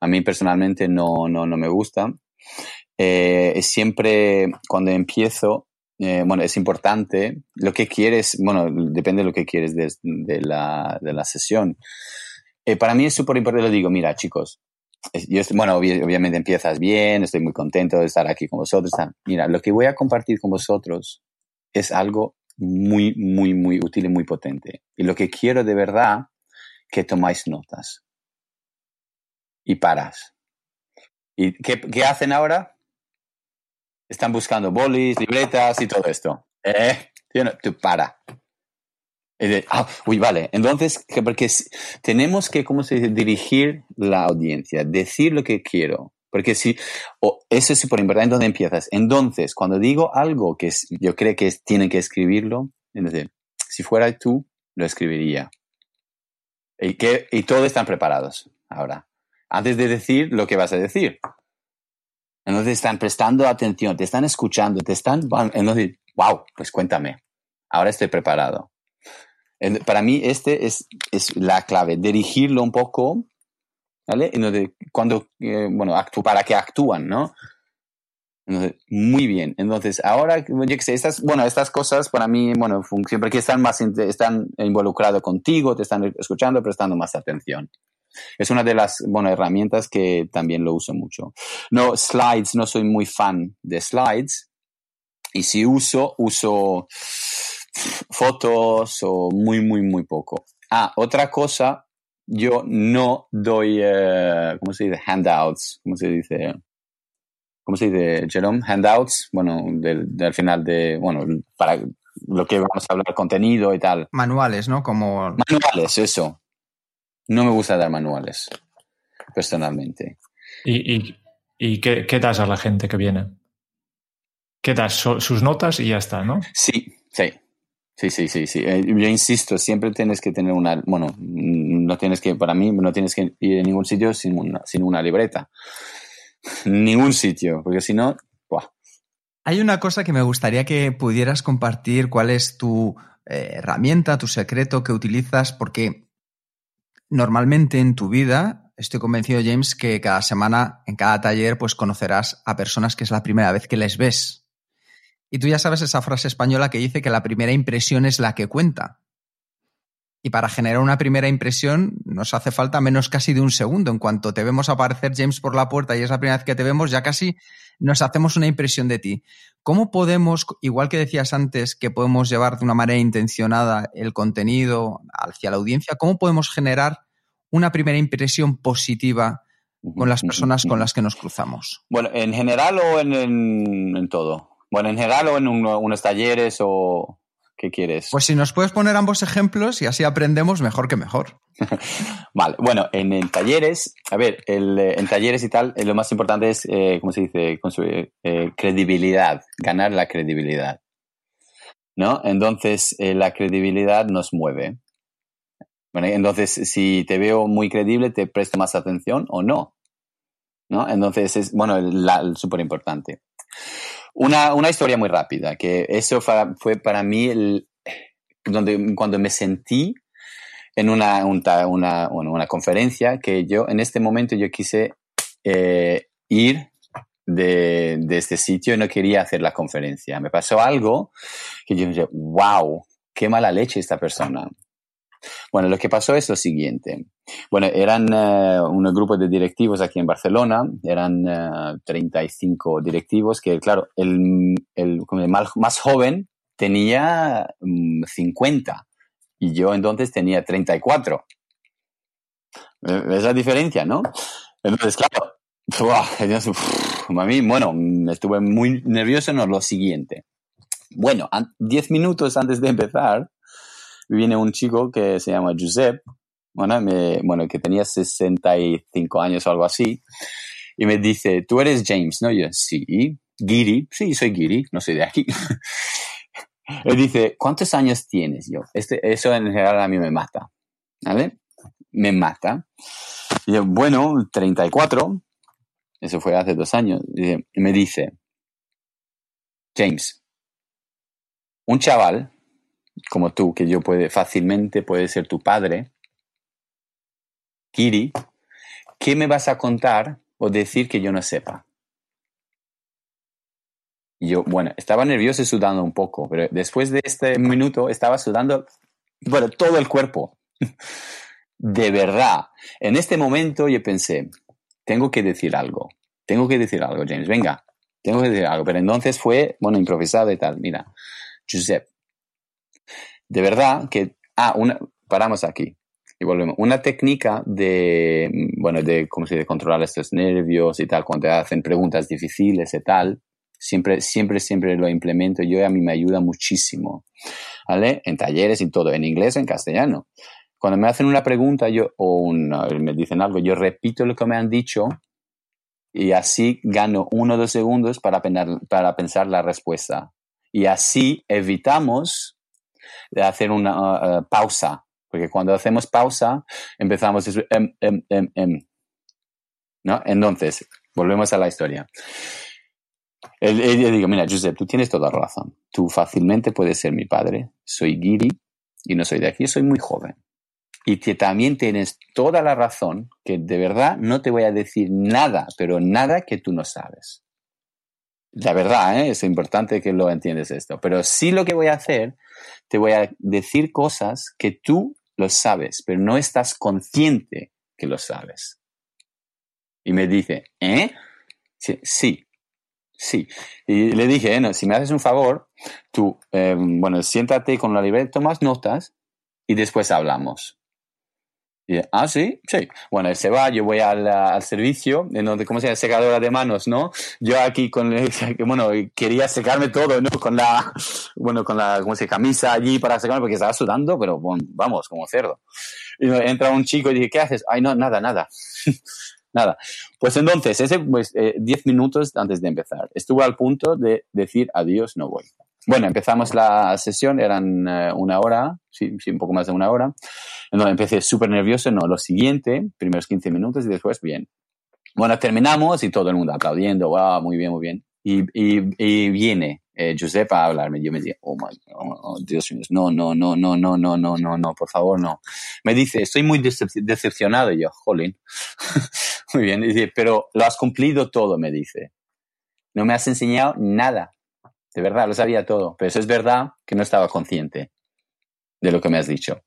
A mí personalmente no, no, no me gusta. Eh, siempre cuando empiezo eh, bueno, es importante. Lo que quieres, bueno, depende de lo que quieres de, la, de la, sesión. Eh, para mí es súper importante, lo digo, mira chicos, yo bueno, obviamente empiezas bien, estoy muy contento de estar aquí con vosotros. Mira, lo que voy a compartir con vosotros es algo muy, muy, muy útil y muy potente. Y lo que quiero de verdad que tomáis notas. Y paras. ¿Y qué, qué hacen ahora? Están buscando bolis, libretas y todo esto. Eh, tú para. Ah, uy, vale. Entonces, porque tenemos que, ¿cómo se dice? Dirigir la audiencia, decir lo que quiero. Porque si, eso es súper importante, ¿dónde empiezas? Entonces, cuando digo algo que yo creo que tienen que escribirlo, entonces, si fuera tú, lo escribiría. Y, que, y todos están preparados ahora. Antes de decir lo que vas a decir. Entonces están prestando atención, te están escuchando, te están, entonces, wow, pues cuéntame. Ahora estoy preparado. Para mí, este es, es la clave, dirigirlo un poco, ¿vale? Entonces, cuando, eh, bueno, para que actúan, ¿no? muy bien. Entonces, ahora, yo que sé, estas, bueno, estas cosas para mí, bueno, siempre que están más, están involucrados contigo, te están escuchando, prestando más atención. Es una de las, bueno, herramientas que también lo uso mucho. No, slides, no soy muy fan de slides. Y si uso, uso fotos o muy, muy, muy poco. Ah, otra cosa, yo no doy, eh, ¿cómo se dice? Handouts, ¿cómo se dice? ¿Cómo se dice, Jerome? Handouts, bueno, del, final de, bueno, para lo que vamos a hablar, contenido y tal. Manuales, ¿no? Como... Manuales, eso. No me gusta dar manuales, personalmente. ¿Y, y, qué, qué das a la gente que viene? ¿Qué das? sus notas y ya está, ¿no? Sí, sí. Sí, sí, sí, sí. Eh, yo insisto, siempre tienes que tener una, bueno, no tienes que, para mí, no tienes que ir a ningún sitio sin una, sin una libreta. [LAUGHS] Ningún sitio, porque si no, Hay una cosa que me gustaría que pudieras compartir, cuál es tu eh, herramienta, tu secreto que utilizas, porque normalmente en tu vida, estoy convencido, James, que cada semana, en cada taller, pues conocerás a personas que es la primera vez que les ves. Y tú ya sabes esa frase española que dice que la primera impresión es la que cuenta. Y para generar una primera impresión nos hace falta menos casi de un segundo. En cuanto te vemos aparecer James por la puerta y es la primera vez que te vemos, ya casi nos hacemos una impresión de ti. ¿Cómo podemos, igual que decías antes, que podemos llevar de una manera intencionada el contenido hacia la audiencia, cómo podemos generar una primera impresión positiva con las personas con las que nos cruzamos? Bueno, en general o en todo. Bueno, en general o en unos talleres o qué quieres. Pues si nos puedes poner ambos ejemplos y así aprendemos mejor que mejor. [LAUGHS] vale, bueno, en, talleres, a ver, eh, en talleres y tal, eh, lo más importante es, eh, ¿cómo se dice? Construir credibilidad, ganar la credibilidad. ¿No? Entonces, la credibilidad nos mueve. Bueno, entonces, si te veo muy creíble, ¿te presto más atención o no? ¿No? Entonces, es, bueno, súper importante. Una, una historia muy rápida, que eso fue para mí el, donde, cuando me sentí en una, una, una, una, conferencia que yo en este momento yo quise eh, ir de, de, este sitio y no quería hacer la conferencia. Me pasó algo que yo dije, wow, qué mala leche esta persona. Bueno, lo que pasó es lo siguiente. Bueno, eran uh, un grupo de directivos aquí en Barcelona, eran 35 eh, directivos que, claro, el, el, más joven tenía 50 mm, y yo entonces tenía 34. Es la diferencia, ¿no? Entonces, claro, a mí, bueno, estuve muy nervioso en lo siguiente. Bueno, 10 minutos antes de empezar, viene un chico que se llama Giuseppe, bueno, bueno, que tenía 65 años o algo así, y me dice, tú eres James, ¿no? yo, sí, Giri, sí, soy Giri, no soy de aquí. [LAUGHS] Él dice, ¿cuántos años tienes? Yo, este, eso en general a mí me mata, ¿vale? Me mata. Y yo, bueno, 34, eso fue hace dos años, y me dice, James, un chaval como tú, que yo puede, fácilmente puede ser tu padre, Kiri, ¿qué me vas a contar o decir que yo no sepa? yo, bueno, estaba nervioso y sudando un poco, pero después de este minuto estaba sudando, bueno, todo el cuerpo. [LAUGHS] de verdad. En este momento yo pensé, tengo que decir algo. Tengo que decir algo, James. Venga, tengo que decir algo. Pero entonces fue, bueno, improvisado y tal. Mira, Giuseppe, de verdad que, ah, una, paramos aquí y volvemos. Una técnica de, bueno, de, ¿cómo se dice? Controlar estos nervios y tal, cuando te hacen preguntas difíciles y tal, siempre, siempre, siempre lo implemento yo a mí me ayuda muchísimo, ¿vale? En talleres y todo, en inglés en castellano. Cuando me hacen una pregunta yo, o me dicen algo, yo repito lo que me han dicho y así gano uno o dos segundos para, para pensar la respuesta. Y así evitamos de hacer una uh, uh, pausa, porque cuando hacemos pausa empezamos em, em, em, em, ¿no? Entonces, volvemos a la historia. Yo digo, mira, Josep, tú tienes toda la razón. Tú fácilmente puedes ser mi padre. Soy guiri y no soy de aquí, soy muy joven. Y que también tienes toda la razón que de verdad no te voy a decir nada, pero nada que tú no sabes. La verdad, ¿eh? es importante que lo entiendes esto. Pero sí lo que voy a hacer, te voy a decir cosas que tú lo sabes, pero no estás consciente que lo sabes. Y me dice, ¿eh? Sí, sí. Y le dije, si me haces un favor, tú, eh, bueno, siéntate con la libreta, tomas notas y después hablamos ah, sí, sí. Bueno, él se va, yo voy al, al servicio, en donde, ¿cómo se llama? Secadora de manos, ¿no? Yo aquí con, [LAUGHS] bueno, quería secarme todo, ¿no? Con la, bueno, con la, ¿cómo se? Camisa allí para secarme porque estaba sudando, pero vamos, como cerdo. Y entra un chico y dije, ¿qué haces? Ay, no, nada, nada. [LAUGHS] nada. Pues entonces, ese, pues, 10 eh, minutos antes de empezar, estuve al punto de decir, adiós, no voy. Bueno, empezamos la sesión, eran eh, una hora, sí, sí, un poco más de una hora. No, empecé súper nervioso, no, lo siguiente, primeros 15 minutos y después, bien. Bueno, terminamos y todo el mundo aplaudiendo, wow, muy bien, muy bien. Y, y, viene eh, Giuseppe a hablarme. Yo me digo, oh, my, oh, Dios mío, no, no, no, no, no, no, no, no, no, por favor, no. Me dice, estoy muy decepcionado. Y yo, jolín. [LAUGHS] muy bien. dice, pero lo has cumplido todo, me dice. No me has enseñado nada. De verdad, lo sabía todo. Pero eso es verdad que no estaba consciente de lo que me has dicho.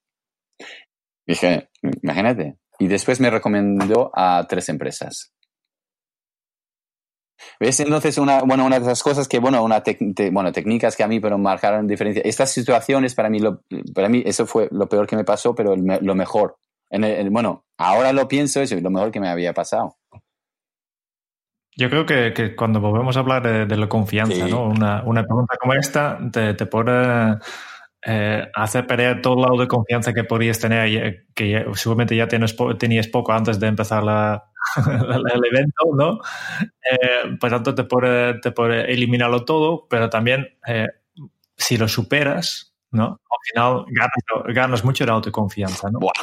Dije, imagínate. Y después me recomendó a tres empresas. ¿Ves? Entonces, una, bueno, una de esas cosas que, bueno, una bueno, técnicas que a mí pero marcaron diferencia. Estas situaciones, para mí, para mí, eso fue lo peor que me pasó, pero lo mejor. En bueno, ahora lo pienso, eso es lo mejor que me había pasado. Yo creo que, que, cuando volvemos a hablar de, la confianza, ¿no? Una, una, pregunta como esta te, te puede eh, hacer perder todo el lado de confianza que podrías tener, que seguramente ya tienes, tenías poco antes de empezar [LAUGHS] la, el evento, ¿no? Eh, por tanto, te puede, te puede eliminarlo todo, pero también eh, si lo superas, ¿no? Al final ganas, ganas mucho de autoconfianza, ¿no? Buah,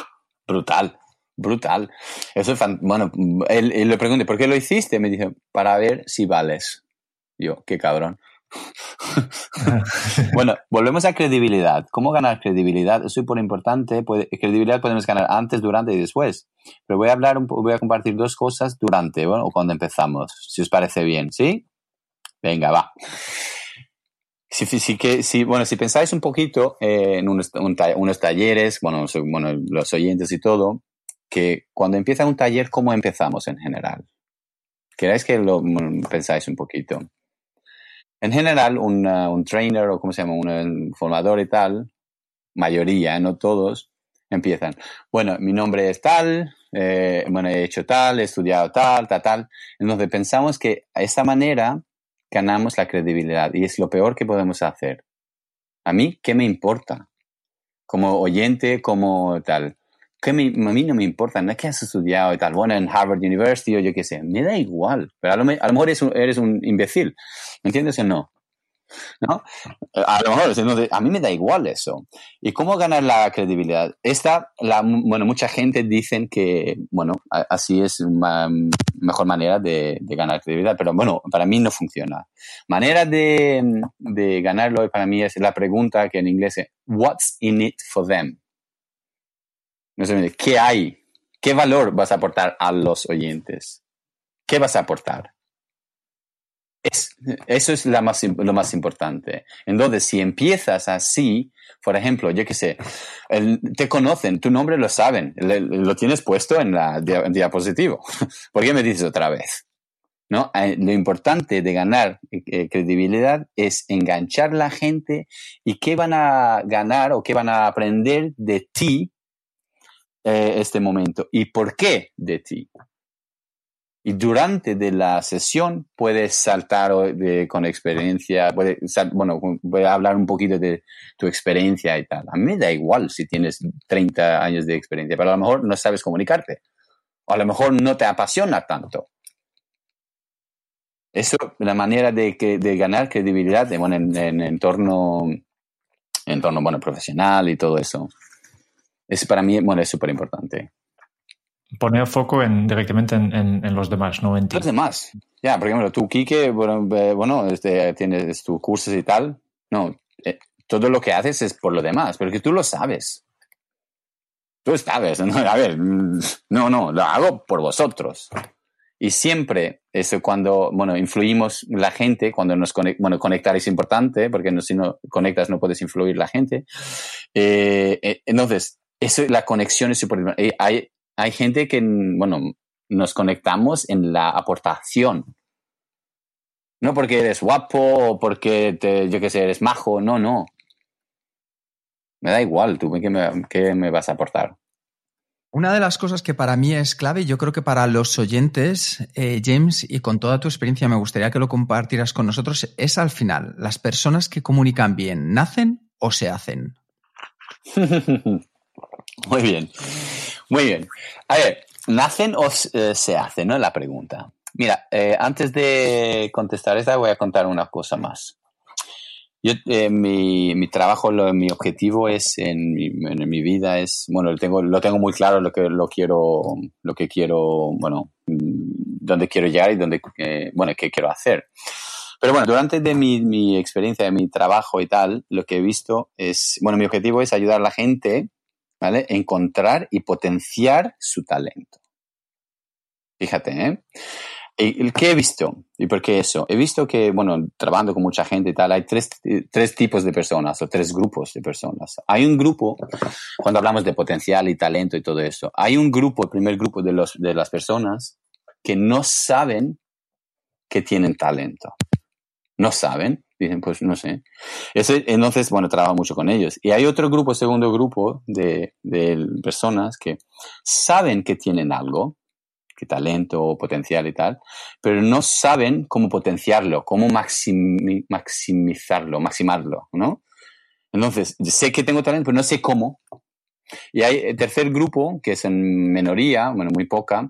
brutal brutal. Eso es bueno, él, le pregunté, ¿por qué lo hiciste? Me dijo, para ver si vales. Yo, qué cabrón. [LAUGHS] bueno, volvemos a credibilidad. ¿Cómo ganar credibilidad? Es súper importante. credibilidad podemos ganar antes, durante y después. Pero voy a hablar, voy a compartir dos cosas durante, bueno, o cuando empezamos, si os parece bien, ¿sí? Venga, va. Si, si, que, si, bueno, si pensáis un poquito eh, en unos, unos talleres, bueno, bueno, los oyentes y todo, que cuando empieza un taller, ¿cómo empezamos en general? ¿Queréis que lo pensáis un poquito? En general, un trainer o como se llama, un formador y tal, mayoría, no todos, empiezan. Bueno, mi nombre es tal, eh, bueno, he hecho tal, he estudiado tal, tal, tal. Entonces pensamos que a esta manera ganamos la credibilidad y es lo peor que podemos hacer. A mí, ¿qué me importa? Como oyente, como tal que a mí no me importa, no es que has estudiado y tal, bueno, en Harvard University o yo qué sé, me da igual, pero a lo, mejor eres un, eres un imbécil, ¿me entiendes o no? ¿No? A lo mejor, a mí me da igual eso. ¿Y cómo ganar la credibilidad? Esta, la, bueno, mucha gente dicen que, bueno, así es una mejor manera de, de, ganar credibilidad, pero bueno, para mí no funciona. Manera de, de ganarlo para mí es la pregunta que en inglés es, what's in it for them? ¿Qué hay? ¿Qué valor vas a aportar a los oyentes? ¿Qué vas a aportar? eso es lo más importante. Entonces, si empiezas así, por ejemplo, yo qué sé, te conocen, tu nombre lo saben, lo tienes puesto en la diapositivo. [LAUGHS] ¿Por qué me dices otra vez? ¿No? Eh, lo importante de ganar eh, credibilidad es enganchar la gente y qué van a ganar o qué van a aprender de ti eh, este momento y por qué de ti. Y durante de la sesión puedes saltar con experiencia, puedes, bueno, voy a hablar un poquito de tu experiencia y tal. A mí me da igual si tienes 30 años de experiencia, pero a lo mejor no sabes comunicarte. O a lo mejor no te apasiona tanto. Eso, la manera de, que, de ganar credibilidad bueno, en, en entorno, entorno bueno, profesional y todo eso, es para mí bueno, es súper importante. Poner foco en, directamente en, los demás, no en ti. Los demás. Ya, por ejemplo, tú, Kike, bueno, bueno este, tienes tus cursos y tal. No, eh, todo lo que haces es por lo demás, pero que tú lo sabes. Tú sabes, ¿no? a ver, mm, no, no, lo hago por vosotros. Y siempre, eso cuando, bueno, influimos la gente, cuando nos conectamos, bueno, conectar es importante, porque no, si no conectas no puedes influir la gente. Eh, eh, entonces, eso, la conexión es súper importante. Hay, hay gente que, bueno, nos conectamos en la aportación. No porque eres guapo o porque, te, yo qué sé, eres majo, no, no. Me da igual, tú, ¿qué me, qué me vas a aportar? Una de las cosas que para mí es clave, yo creo que para los oyentes, eh, James, y con toda tu experiencia me gustaría que lo compartieras con nosotros, es al final, las personas que comunican bien, ¿nacen o se hacen? [LAUGHS] Muy bien. Muy bien. A ver, ¿nacen o eh, se hacen? ¿No? La pregunta. Mira, eh, antes de contestar esta, voy a contar una cosa más. Yo, eh, mi, mi, trabajo, mi objetivo es en mi, vida es, bueno, lo tengo, lo tengo muy claro lo que lo quiero, lo que quiero, bueno, dónde quiero llegar y dónde, bueno, qué quiero hacer. Pero bueno, durante de mi, mi experiencia, de mi trabajo y tal, lo que he visto es, bueno, mi objetivo es ayudar a la gente ¿vale? Encontrar y potenciar su talento. Fíjate, ¿eh? ¿Qué he visto? ¿Y por qué eso? He visto que, bueno, trabajando con mucha gente y tal, hay tres, tres, tipos de personas o tres grupos de personas. Hay un grupo, cuando hablamos de potencial y talento y todo eso, hay un grupo, el primer grupo de, los, de las personas que no saben que tienen talento. No saben. Dicen, pues no sé. entonces, bueno, trabajo mucho con ellos. Y hay otro grupo, segundo grupo de, personas que saben que tienen algo, que talento, potencial y tal, pero no saben cómo potenciarlo, cómo maximizarlo, maximarlo, ¿no? Entonces, sé que tengo talento, pero no sé cómo. Y hay el tercer grupo, que es en minoría, bueno, muy poca,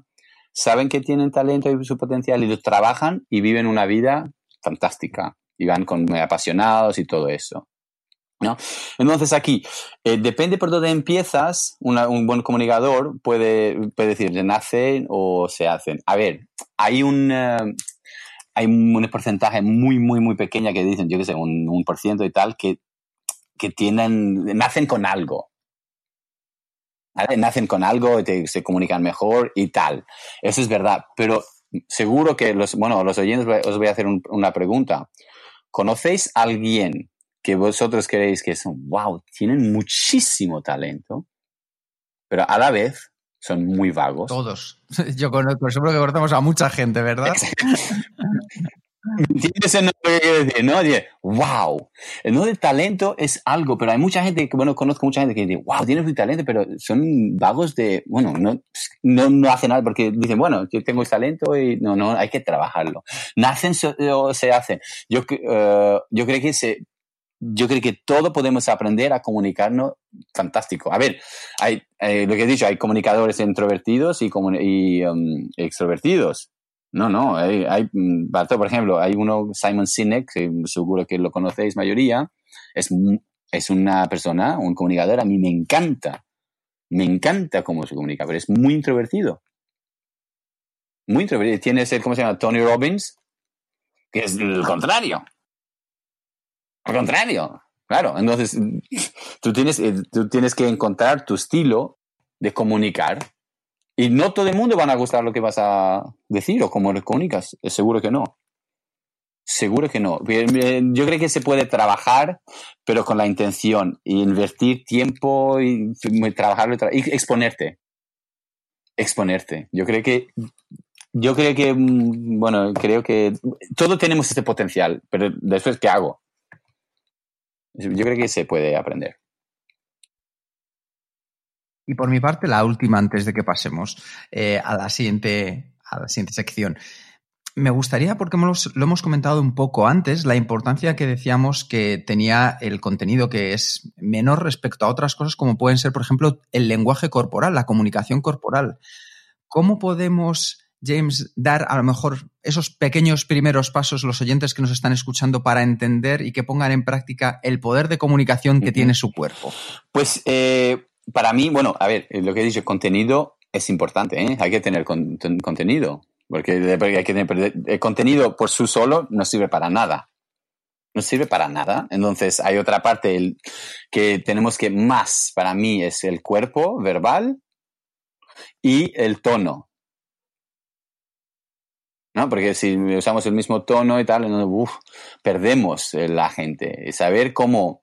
saben que tienen talento y su potencial y trabajan y viven una vida fantástica y van con apasionados y todo eso. ¿No? Entonces aquí, eh, depende por dónde empiezas, un buen comunicador puede, puede decir, se nacen o se hacen. A ver, hay un, eh, hay un porcentaje muy, muy, muy pequeña que dicen, yo qué sé, un, un por ciento y tal, que, que tienen, nacen con algo. Nacen con algo, y se comunican mejor y tal. Eso es verdad, pero seguro que los, bueno, los oyentes os voy a hacer una pregunta. ¿Conocéis a alguien que vosotros creéis que son, wow, tienen muchísimo talento, pero a la vez son muy vagos? Todos. [LAUGHS] Yo conozco, seguro que conocemos a mucha gente, ¿verdad? ¿Entiendes lo que quiero? ¿No? Dice, wow. El no de talento es algo, pero hay mucha gente que, bueno, conozco mucha gente que dice, wow, tienes muy talento, pero son vagos de, bueno, no, no, no hacen nada porque dicen, bueno, yo tengo talento y no, no, hay que trabajarlo. Nacen o se hacen. Yo, uh, yo creo que se, yo creo que todo podemos aprender a comunicarnos fantástico. A ver, hay, eh, lo que he dicho, hay comunicadores introvertidos y, y um, extrovertidos. No, no, hay, hay, mm, por ejemplo, hay uno, Simon Sinek, que seguro que lo conocéis mayoría, es, es una persona, un comunicador, a mí me encanta, me encanta cómo se comunica, pero es muy introvertido. Muy introvertido. Tiene ese, ¿cómo se llama? Tony Robbins, que es el contrario. Al contrario, claro. Entonces, [LAUGHS] tú tienes, eh, tú tienes que encontrar tu estilo de comunicar y no todo el mundo van a gustar lo que vas a decir o cómo le comunicas, seguro que no. Seguro que no. Yo creo que se puede trabajar, pero con la intención, y invertir tiempo y trabajarlo y exponerte. Exponerte. Yo creo que yo creo que, mm, bueno, creo que todos tenemos este potencial, pero después, ¿qué hago? Yo creo que se puede aprender. Y por mi parte, la última antes de que pasemos eh, a, la siguiente, a la siguiente sección. Me gustaría, porque lo hemos comentado un poco antes, la importancia que decíamos que tenía el contenido que es menor respecto a otras cosas como pueden ser, por ejemplo, el lenguaje corporal, la comunicación corporal. ¿Cómo podemos James, dar a lo mejor esos pequeños primeros pasos los oyentes que nos están escuchando para entender y que pongan en práctica el poder de comunicación que tiene su cuerpo? Pues eh, para mí, bueno, a ver, lo que he dicho, contenido es importante, ¿eh? hay que tener contenido, porque, hay que tener, el contenido por sí solo no sirve para nada. No sirve para nada. Entonces, hay otra parte que tenemos que más, para mí, es el cuerpo verbal y el tono ¿no? Porque si usamos el mismo tono y tal, perdemos eh, la gente. Saber cómo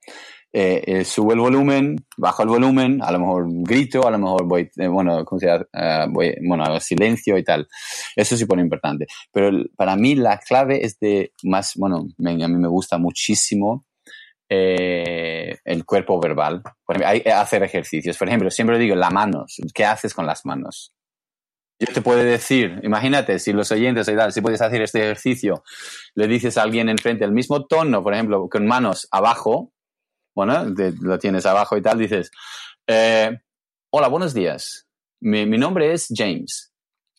eh, eh, subo el volumen, bajo el volumen, a lo mejor grito, a lo mejor voy, bueno, ¿cómo se llama? voy, bueno, silencio y tal. Eso sí pone importante. Pero para mí la clave es de más, bueno, a mí me gusta muchísimo el cuerpo verbal. hacer ejercicios. Por ejemplo, siempre digo, las manos. ¿Qué haces con las manos? Yo te puedo decir, imagínate, si los oyentes y tal, si puedes hacer este ejercicio, le dices a alguien enfrente el mismo tono, por ejemplo, con manos abajo, bueno, lo tienes abajo y tal, dices, eh, hola, buenos días, mi, nombre es James.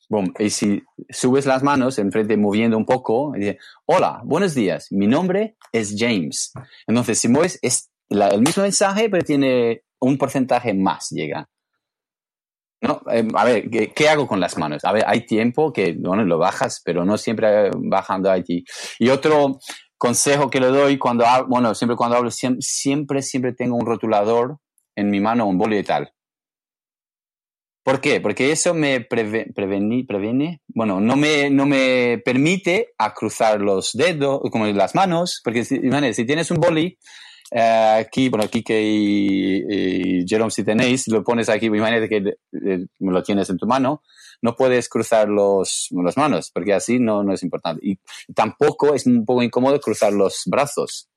Boom. Y si subes las manos enfrente moviendo un poco, hola, buenos días, mi nombre es James. Entonces, si mueves, es el mismo mensaje, pero tiene un porcentaje más, llega. No, eh, a ver, ¿qué, hago con las manos? A ver, hay tiempo que, bueno, lo bajas, pero no siempre bajando allí. Y otro consejo que le doy cuando hablo, bueno, siempre cuando hablo, siempre, siempre, tengo un rotulador en mi mano, un boli y tal. ¿Por qué? Porque eso me previene, bueno, no me, no me permite a cruzar los dedos, como las manos, porque si, si tienes un boli, eh, aquí, bueno, y, y, Jerome, si tenéis, lo pones aquí, imagínate que eh, lo tienes en tu mano, no puedes cruzar los, las manos, porque así no, no es importante. Y tampoco es un poco incómodo cruzar los brazos.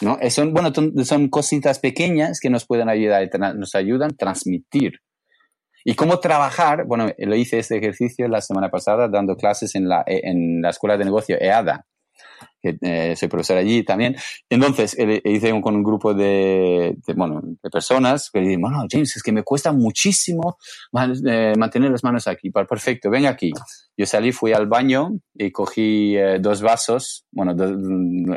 ¿No? Son, bueno, son cositas pequeñas que nos pueden ayudar, nos ayudan a transmitir. ¿Y cómo trabajar? Bueno, lo hice este ejercicio la semana pasada dando clases en la, en la escuela de negocio EADA que eh, soy profesor allí también. Entonces, eh, hice un, con un grupo de, bueno, de personas que dicen, bueno, James, es que me cuesta muchísimo eh, mantener las manos aquí. Perfecto, ven aquí. Yo salí, fui al baño y cogí dos vasos, bueno,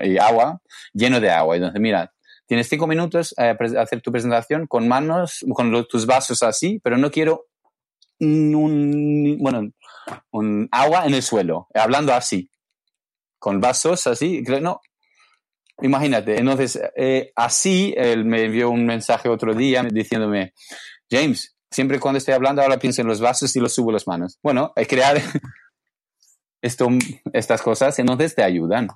y agua, lleno de agua. Entonces, mira, tienes cinco minutos a hacer tu presentación con manos, con tus vasos así, pero no quiero un, bueno, un agua en el suelo, hablando así con vasos así, no. Imagínate, entonces eh, así él me envió un mensaje otro día diciéndome, James, siempre cuando estoy hablando ahora pienso en los vasos y los subo las manos. Bueno, que crear [LAUGHS] estas cosas, entonces te ayudan.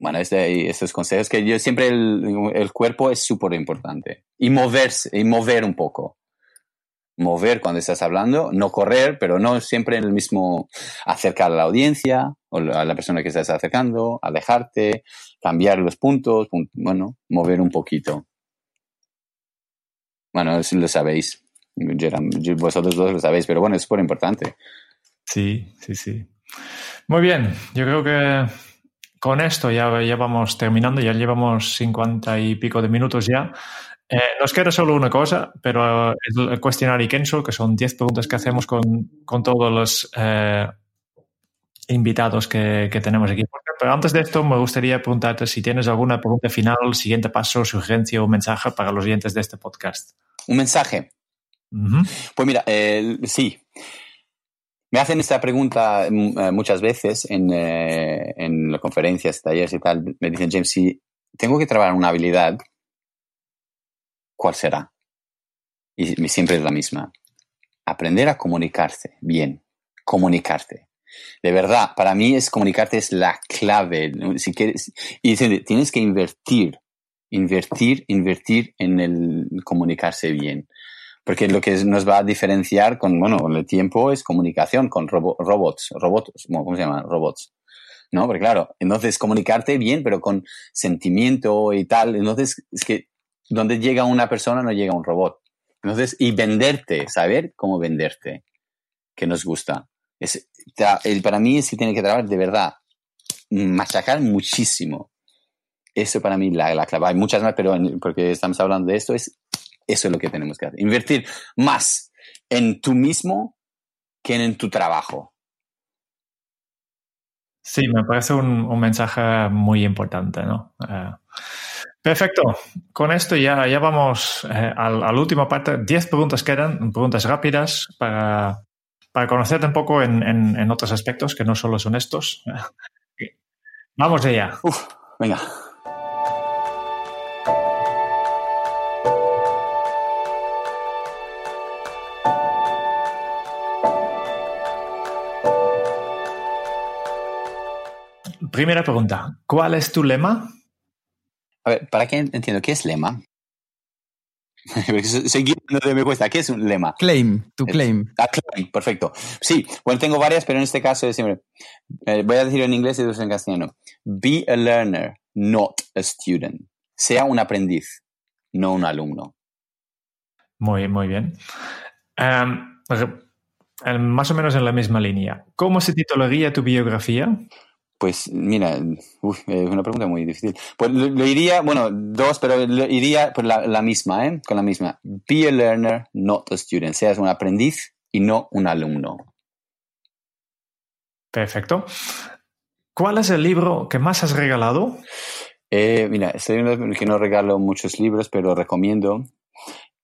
Bueno, este, estos consejos que yo siempre el, el cuerpo es súper importante. Y moverse, y mover un poco mover cuando estás hablando, no correr, pero no siempre en el mismo acercar a la audiencia o a la persona que estás acercando, alejarte, cambiar los puntos, bueno, mover un poquito. Bueno, lo sabéis, vosotros dos lo sabéis, pero bueno, es súper importante. Sí, sí, sí. Muy bien, yo creo que con esto ya, ya vamos terminando, ya llevamos cincuenta y pico de minutos ya. Eh, nos queda solo una cosa, pero el, cuestionario Kenso, que son 10 preguntas que hacemos con, con todos los eh, invitados que, que, tenemos aquí. Pero antes de esto, me gustaría preguntarte si tienes alguna pregunta final, siguiente paso, sugerencia o mensaje para los oyentes de este podcast. Un mensaje. Pues mira, sí. Me hacen esta pregunta mm, eh, muchas veces en, en las conferencias, talleres y tal. Me dicen, James, si tengo que trabajar una habilidad, ¿cuál será? Y siempre es la misma. Aprender a comunicarse bien, comunicarte. De verdad, para mí es comunicarte es la clave. Si quieres, y tienes que invertir, invertir, invertir en el comunicarse bien. Porque lo que nos va a diferenciar con, bueno, el tiempo es comunicación con robots, robots, ¿cómo se llaman? Robots. ¿No? Porque claro, entonces comunicarte bien, pero con sentimiento y tal. Entonces, es que donde llega una persona no llega un robot. Entonces, y venderte, saber cómo venderte, que nos gusta. Es, para mí que tiene que trabajar de verdad, machacar muchísimo. Eso para mí la, la clave. Hay muchas más, pero porque estamos hablando de esto, es, eso es lo que tenemos que hacer. Invertir más en tú mismo que en tu trabajo. Sí, me parece un, mensaje muy importante, ¿no? Eh, perfecto. Con esto ya, ya vamos eh, a, la última parte. Diez preguntas quedan, preguntas rápidas para para conocerte un poco en, otros aspectos que no solo son estos. [LAUGHS] Vamos allá. Uf, venga. Primera pregunta. ¿Cuál es tu lema? A ver, para que entiendo, ¿qué es lema? [LAUGHS] Seguir no me cuesta. ¿Qué es un lema? Claim, tu claim. Ah, claim, perfecto. Sí, bueno, tengo varias, pero en este caso es siempre. Eh, voy a decirlo en inglés y después en castellano. Be a learner, not a student. Sea un aprendiz, no un alumno. Muy, muy bien. Em, más o menos en la misma línea. ¿Cómo se titularía tu biografía? Pues mira, es una pregunta muy difícil. Pues lo, iría, bueno, dos, pero lo iría por la, misma, ¿eh? Con la misma. Be a learner, not a student. Seas un aprendiz y no un alumno. Perfecto. ¿Cuál es el libro que más has regalado? Eh, mira, soy uno que no regalo muchos libros, pero recomiendo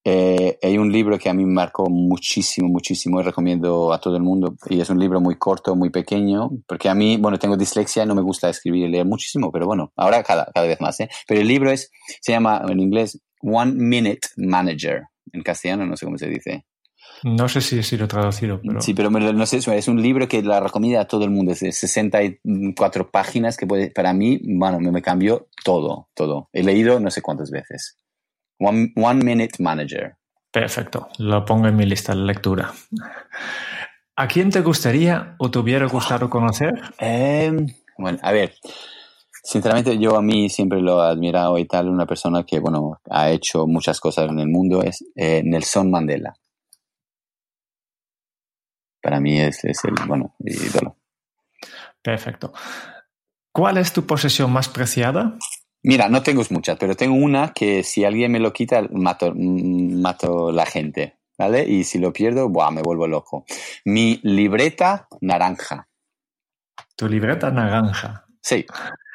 eh, hay un libro que a mí me marcó muchísimo, muchísimo y recomiendo a todo el mundo. Y es un libro muy corto, muy pequeño, porque a mí, bueno, tengo dislexia y no me gusta escribir y leer muchísimo, pero bueno, ahora cada, cada vez más. ¿eh? Pero el libro es, se llama en inglés One Minute Manager. En castellano no sé cómo se dice. No sé si, si lo he traducido, pero... Sí, pero no sé, es un libro que la recomienda a todo el mundo. Es de 64 páginas que puede, para mí, bueno, me, me cambió todo, todo. He leído no sé cuántas veces. One, Minute Manager. Perfecto, lo pongo en mi lista de lectura. ¿A quién te gustaría o te hubiera gustado conocer? Em, bueno, a ver, sinceramente yo a mí siempre lo he admirado y tal, una persona que, bueno, ha hecho muchas cosas en el mundo es eh, Nelson Mandela. Para mí es, es el, bueno, ídolo. Perfecto. ¿Cuál es tu posesión más preciada? Mira, no tengo muchas, pero tengo una que si alguien me lo quita, mato, mato la gente, ¿vale? Y si lo pierdo, buah, me vuelvo loco. Mi libreta naranja. ¿Tu libreta naranja? Sí,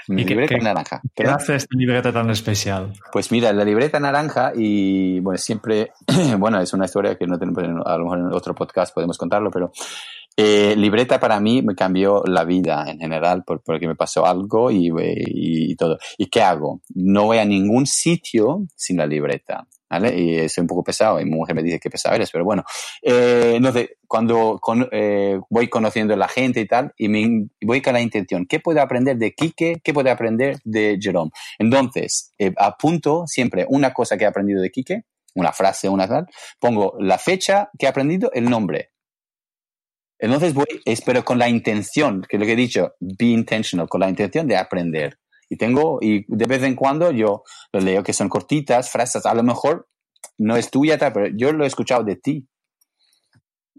mi libreta naranja. ¿Qué hace esta libreta tan especial? Pues mira, la libreta naranja y bueno, siempre, [CLEARS THROAT] bueno, es una historia que no tenemos, a lo mejor en otro podcast podemos contarlo, pero eh, libreta para mí me cambió la vida en general porque me pasó algo y, y, todo. ¿Y qué hago? No voy a ningún sitio sin la libreta. ¿Vale? Y soy un poco pesado y mi mujer me dice que pesado eres, pero bueno. Eh, entonces, cuando eh, voy conociendo a la gente y tal, y me, voy con la intención, ¿qué puedo aprender de Quique? ¿Qué puedo aprender de Jerome? Entonces, apunto siempre una cosa que he aprendido de Quique, una frase, una tal, pongo la fecha que he aprendido, el nombre, entonces voy, espero con la intención, que lo que he dicho, be intentional, con la intención de aprender. Y tengo, y de vez en cuando yo lo leo que son cortitas, frases, a lo mejor no es tuya, pero yo lo he escuchado de ti.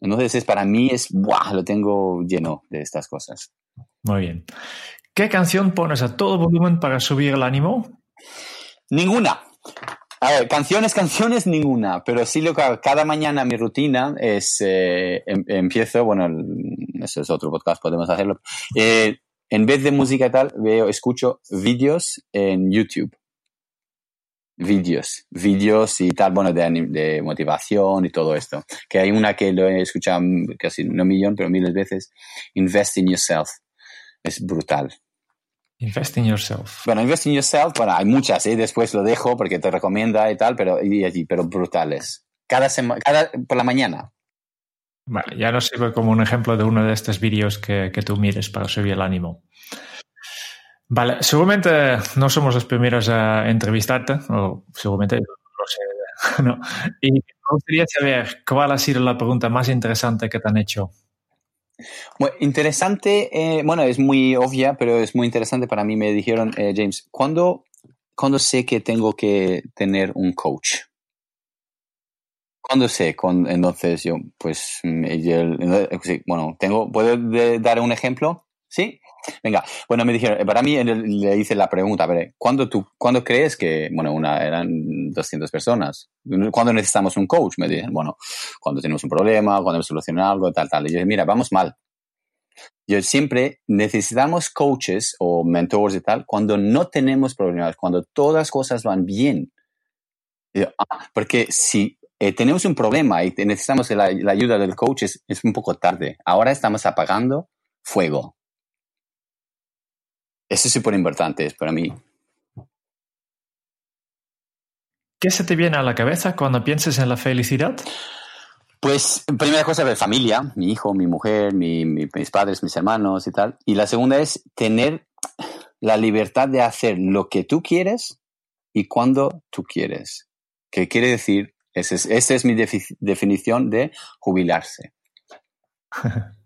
Entonces es, para mí es, ¡buah! Lo tengo lleno de estas cosas. Muy bien. ¿Qué canción pones a todo volumen para subir el ánimo? Ninguna. A ver, canciones, canciones, ninguna, pero sí lo que cada mañana mi rutina es, eh, em, empiezo, bueno, eso es otro podcast, podemos hacerlo. Eh, en vez de música tal, veo, escucho vídeos en YouTube. Vídeos, vídeos y tal, bueno, de, de, motivación y todo esto. Que hay una que lo he escuchado casi un millón, pero miles veces. Invest in yourself. Es brutal. Invest in yourself. Bueno, invest in yourself, bueno, hay muchas, ¿eh? después lo dejo porque te recomienda y tal, pero, y, pero brutales. Cada semana, cada, por la mañana. Vale, ya nos sirve como un ejemplo de uno de estos vídeos que, que tú mires para subir el ánimo. Vale, seguramente no somos los primeros a entrevistarte, o seguramente, no sé, [LAUGHS] no. Y me gustaría saber cuál ha sido la pregunta más interesante que te han hecho. Bueno, interesante, eh, bueno, es muy obvia, pero es muy interesante para mí. Me dijeron, eh, James, ¿cuándo, ¿cuándo sé que tengo que tener un coach? ¿Cuándo sé? Entonces yo, pues, sí, bueno, tengo, ¿puedo dar un ejemplo? ¿Sí? Venga, bueno, me dijeron, para mí le hice la pregunta, a ver, ¿cuándo, tú, ¿cuándo crees que, bueno, una, eran 200 personas? ¿Cuándo necesitamos un coach? Me dijeron, bueno, cuando tenemos un problema, cuando solucionar algo, tal, tal. Y yo dije, mira, vamos mal. Yo siempre necesitamos coaches o mentores y tal cuando no tenemos problemas, cuando todas las cosas van bien. Ah, porque si eh, tenemos un problema y necesitamos la, la ayuda del coach, es, es un poco tarde. Ahora estamos apagando fuego. Eso es súper importante para mí. ¿Qué se te viene a la cabeza cuando piensas en la felicidad? Pues, primera cosa, ver familia, mi hijo, mi mujer, mis padres, mis hermanos y tal. Y la segunda es tener la libertad de hacer lo que tú quieres y cuando tú quieres. ¿Qué quiere decir? Esa es, esa es mi definición de jubilarse. [LAUGHS]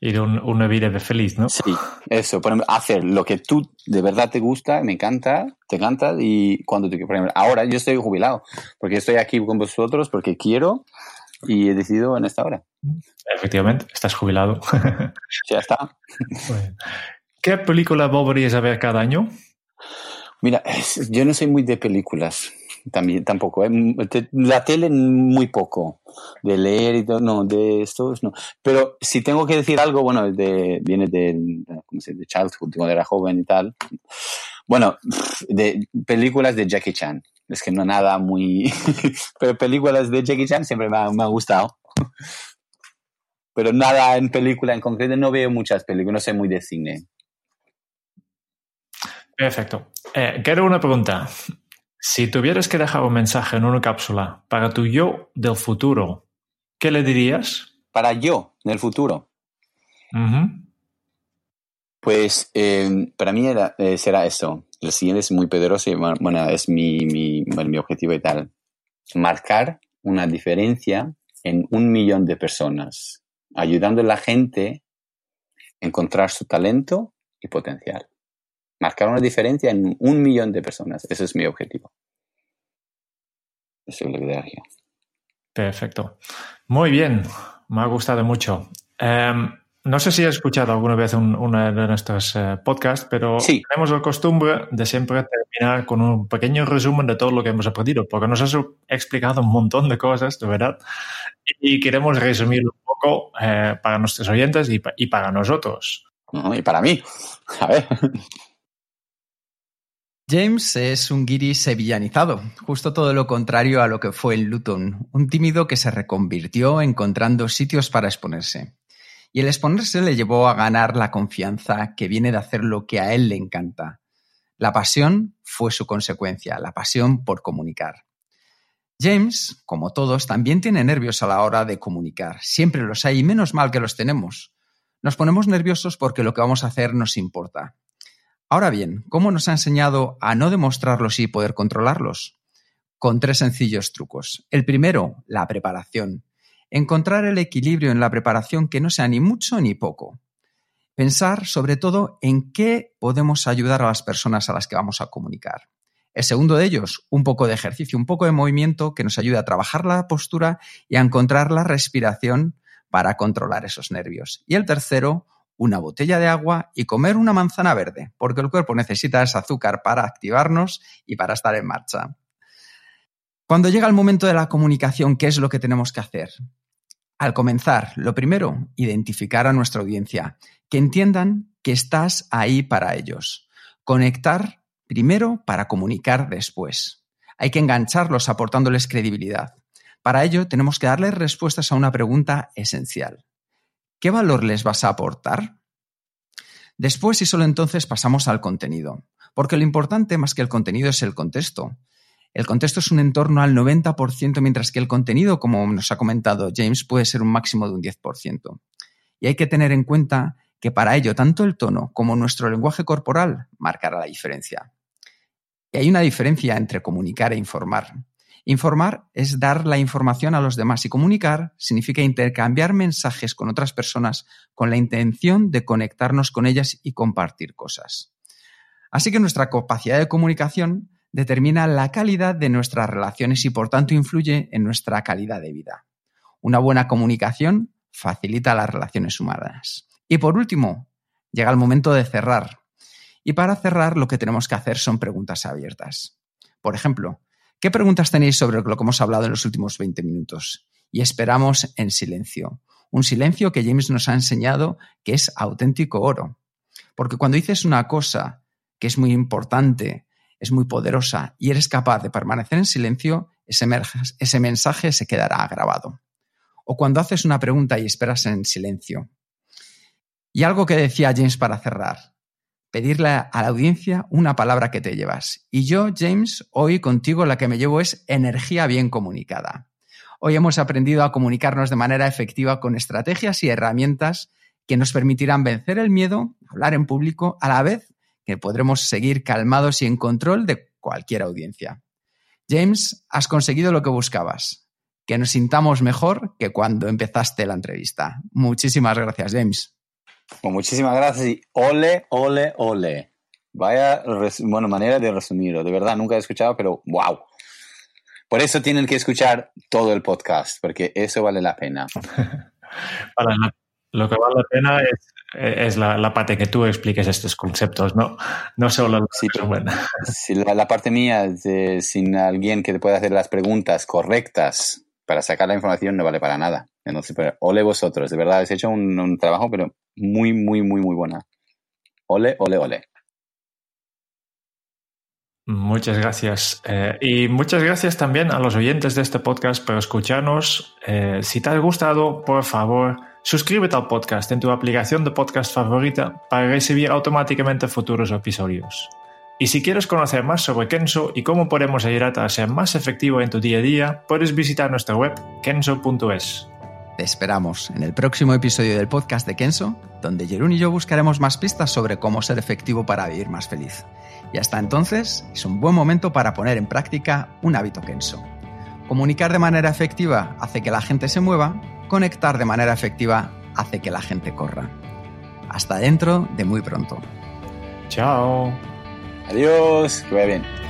ir una vida feliz, ¿no? Sí, eso, por ejemplo, hacer lo que tú de verdad te gusta, me encanta, te encanta y cuando te por ejemplo, ahora yo estoy jubilado porque estoy aquí con vosotros porque quiero y he decidido en esta hora. Efectivamente, estás jubilado. [LAUGHS] ya está. ¿Qué película volverías a ver cada año? Mira, yo no soy muy de películas también tampoco. ¿eh? La tele muy poco. De leer y todo, no, de estos no. Pero si tengo que decir algo, bueno, de, viene de, ¿cómo se de childhood, cuando era joven y tal. Bueno, de películas de Jackie Chan. Es que no nada muy... [LAUGHS] Pero películas de Jackie Chan siempre me ha, me gustado. Pero nada en película en concreto, no veo muchas películas, no sé muy de cine. Perfecto. Eh, quiero una pregunta. Si tuvieras que dejar un mensaje en una cápsula para tu yo del futuro, ¿qué le dirías? Para yo del futuro. Pues eh, para mí era, eh, será eso. El siguiente es muy poderoso y bueno, es mi, mi, mi objetivo y tal. Marcar una diferencia en un millón de personas, ayudando a la gente a encontrar su talento y potencial marcar una diferencia en un millón de personas. Ese es mi objetivo. Eso es lo que haría. Perfecto. Muy bien, me ha gustado mucho. Em, no sé si has escuchado alguna vez uno de nuestros eh, podcasts, pero tenemos la costumbre de siempre terminar con un pequeño resumen de todo lo que hemos aprendido, porque nos has explicado un montón de cosas, de verdad, y queremos resumir un poco eh, para nuestros oyentes y, y para nosotros. y para mí. A ver. James es un guiri sevillanizado, justo todo lo contrario a lo que fue en Luton, un tímido que se reconvirtió encontrando sitios para exponerse. Y el exponerse le llevó a ganar la confianza que viene de hacer lo que a él le encanta. La pasión fue su consecuencia, la pasión por comunicar. James, como todos, también tiene nervios a la hora de comunicar. Siempre los hay menos mal que los tenemos. Nos ponemos nerviosos porque lo que vamos a hacer nos importa. Ahora bien, ¿cómo nos ha enseñado a no demostrarlos y poder controlarlos? Con tres sencillos trucos. El primero, la preparación. Encontrar el equilibrio en la preparación que no sea ni mucho ni poco. Pensar sobre todo en qué podemos ayudar a las personas a las que vamos a comunicar. El segundo de ellos, un poco de ejercicio, un poco de movimiento que nos ayude a trabajar la postura y a encontrar la respiración para controlar esos nervios. Y el tercero, una botella de agua y comer una manzana verde, porque el cuerpo necesita ese azúcar para activarnos y para estar en marcha. Cuando llega el momento de la comunicación, ¿qué es lo que tenemos que hacer? Al comenzar, lo primero, identificar a nuestra audiencia, que entiendan que estás ahí para ellos. Conectar primero para comunicar después. Hay que engancharlos aportándoles credibilidad. Para ello, tenemos que darles respuestas a una pregunta esencial. ¿Qué valor les vas a aportar? Después y solo entonces pasamos al contenido, porque lo importante más que el contenido es el contexto. El contexto es un entorno al 90%, mientras que el contenido, como nos ha comentado James, puede ser un máximo de un 10%. Y hay que tener en cuenta que para ello tanto el tono como nuestro lenguaje corporal marcará la diferencia. Y hay una diferencia entre comunicar e informar. Informar es dar la información a los demás y comunicar significa intercambiar mensajes con otras personas con la intención de conectarnos con ellas y compartir cosas. Así que nuestra capacidad de comunicación determina la calidad de nuestras relaciones y por tanto influye en nuestra calidad de vida. Una buena comunicación facilita las relaciones humanas. Y por último, llega el momento de cerrar. Y para cerrar lo que tenemos que hacer son preguntas abiertas. Por ejemplo, ¿qué preguntas tenéis sobre lo que hemos hablado en los últimos 20 minutos? Y esperamos en silencio. Un silencio que James nos ha enseñado que es auténtico oro. Porque cuando dices una cosa que es muy importante, es muy poderosa y eres capaz de permanecer en silencio, ese, mensaje se quedará grabado. O cuando haces una pregunta y esperas en silencio. Y algo que decía James para cerrar, pedirle a la audiencia una palabra que te llevas. Y yo, James, hoy contigo la que me llevo es energía bien comunicada. Hoy hemos aprendido a comunicarnos de manera efectiva con estrategias y herramientas que nos permitirán vencer el miedo, hablar en público, a la vez que podremos seguir calmados y en control de cualquier audiencia. James, has conseguido lo que buscabas, que nos sintamos mejor que cuando empezaste la entrevista. Muchísimas gracias, James. Pues muchísimas gracias y ole, ole, ole. Vaya bueno, manera de resumirlo. De verdad, nunca he escuchado, pero wow. Por eso tienen que escuchar todo el podcast, porque eso vale la pena. [LAUGHS] lo que vale la pena es es la, parte que tú expliques estos conceptos, no, no solo la sí, la, parte mía, de, sin alguien que te pueda hacer las preguntas correctas para sacar la información, no vale para nada. Entonces, pero, ole vosotros, de verdad, habéis hecho un, trabajo, pero muy, muy, muy, muy buena. Ole, ole, ole. Muchas gracias. Eh, y muchas gracias también a los oyentes de este podcast por escucharnos. Eh, si te ha gustado, por favor, Suscríbete al podcast en tu aplicación de podcast favorita para recibir automáticamente futuros episodios. Y si quieres conocer más sobre Kenso y cómo podemos ayudarte a ser más efectivo en tu día a día, puedes visitar nuestra web kenso.es. Te esperamos en el próximo episodio del podcast de Kenso, donde Jerún y yo buscaremos más pistas sobre cómo ser efectivo para vivir más feliz. Y hasta entonces es un buen momento para poner en práctica un hábito Kenso. Comunicar de manera efectiva hace que la gente se mueva conectar de manera efectiva hace que la gente corra. Hasta dentro de muy pronto. Chao. Adiós. Que vaya bien.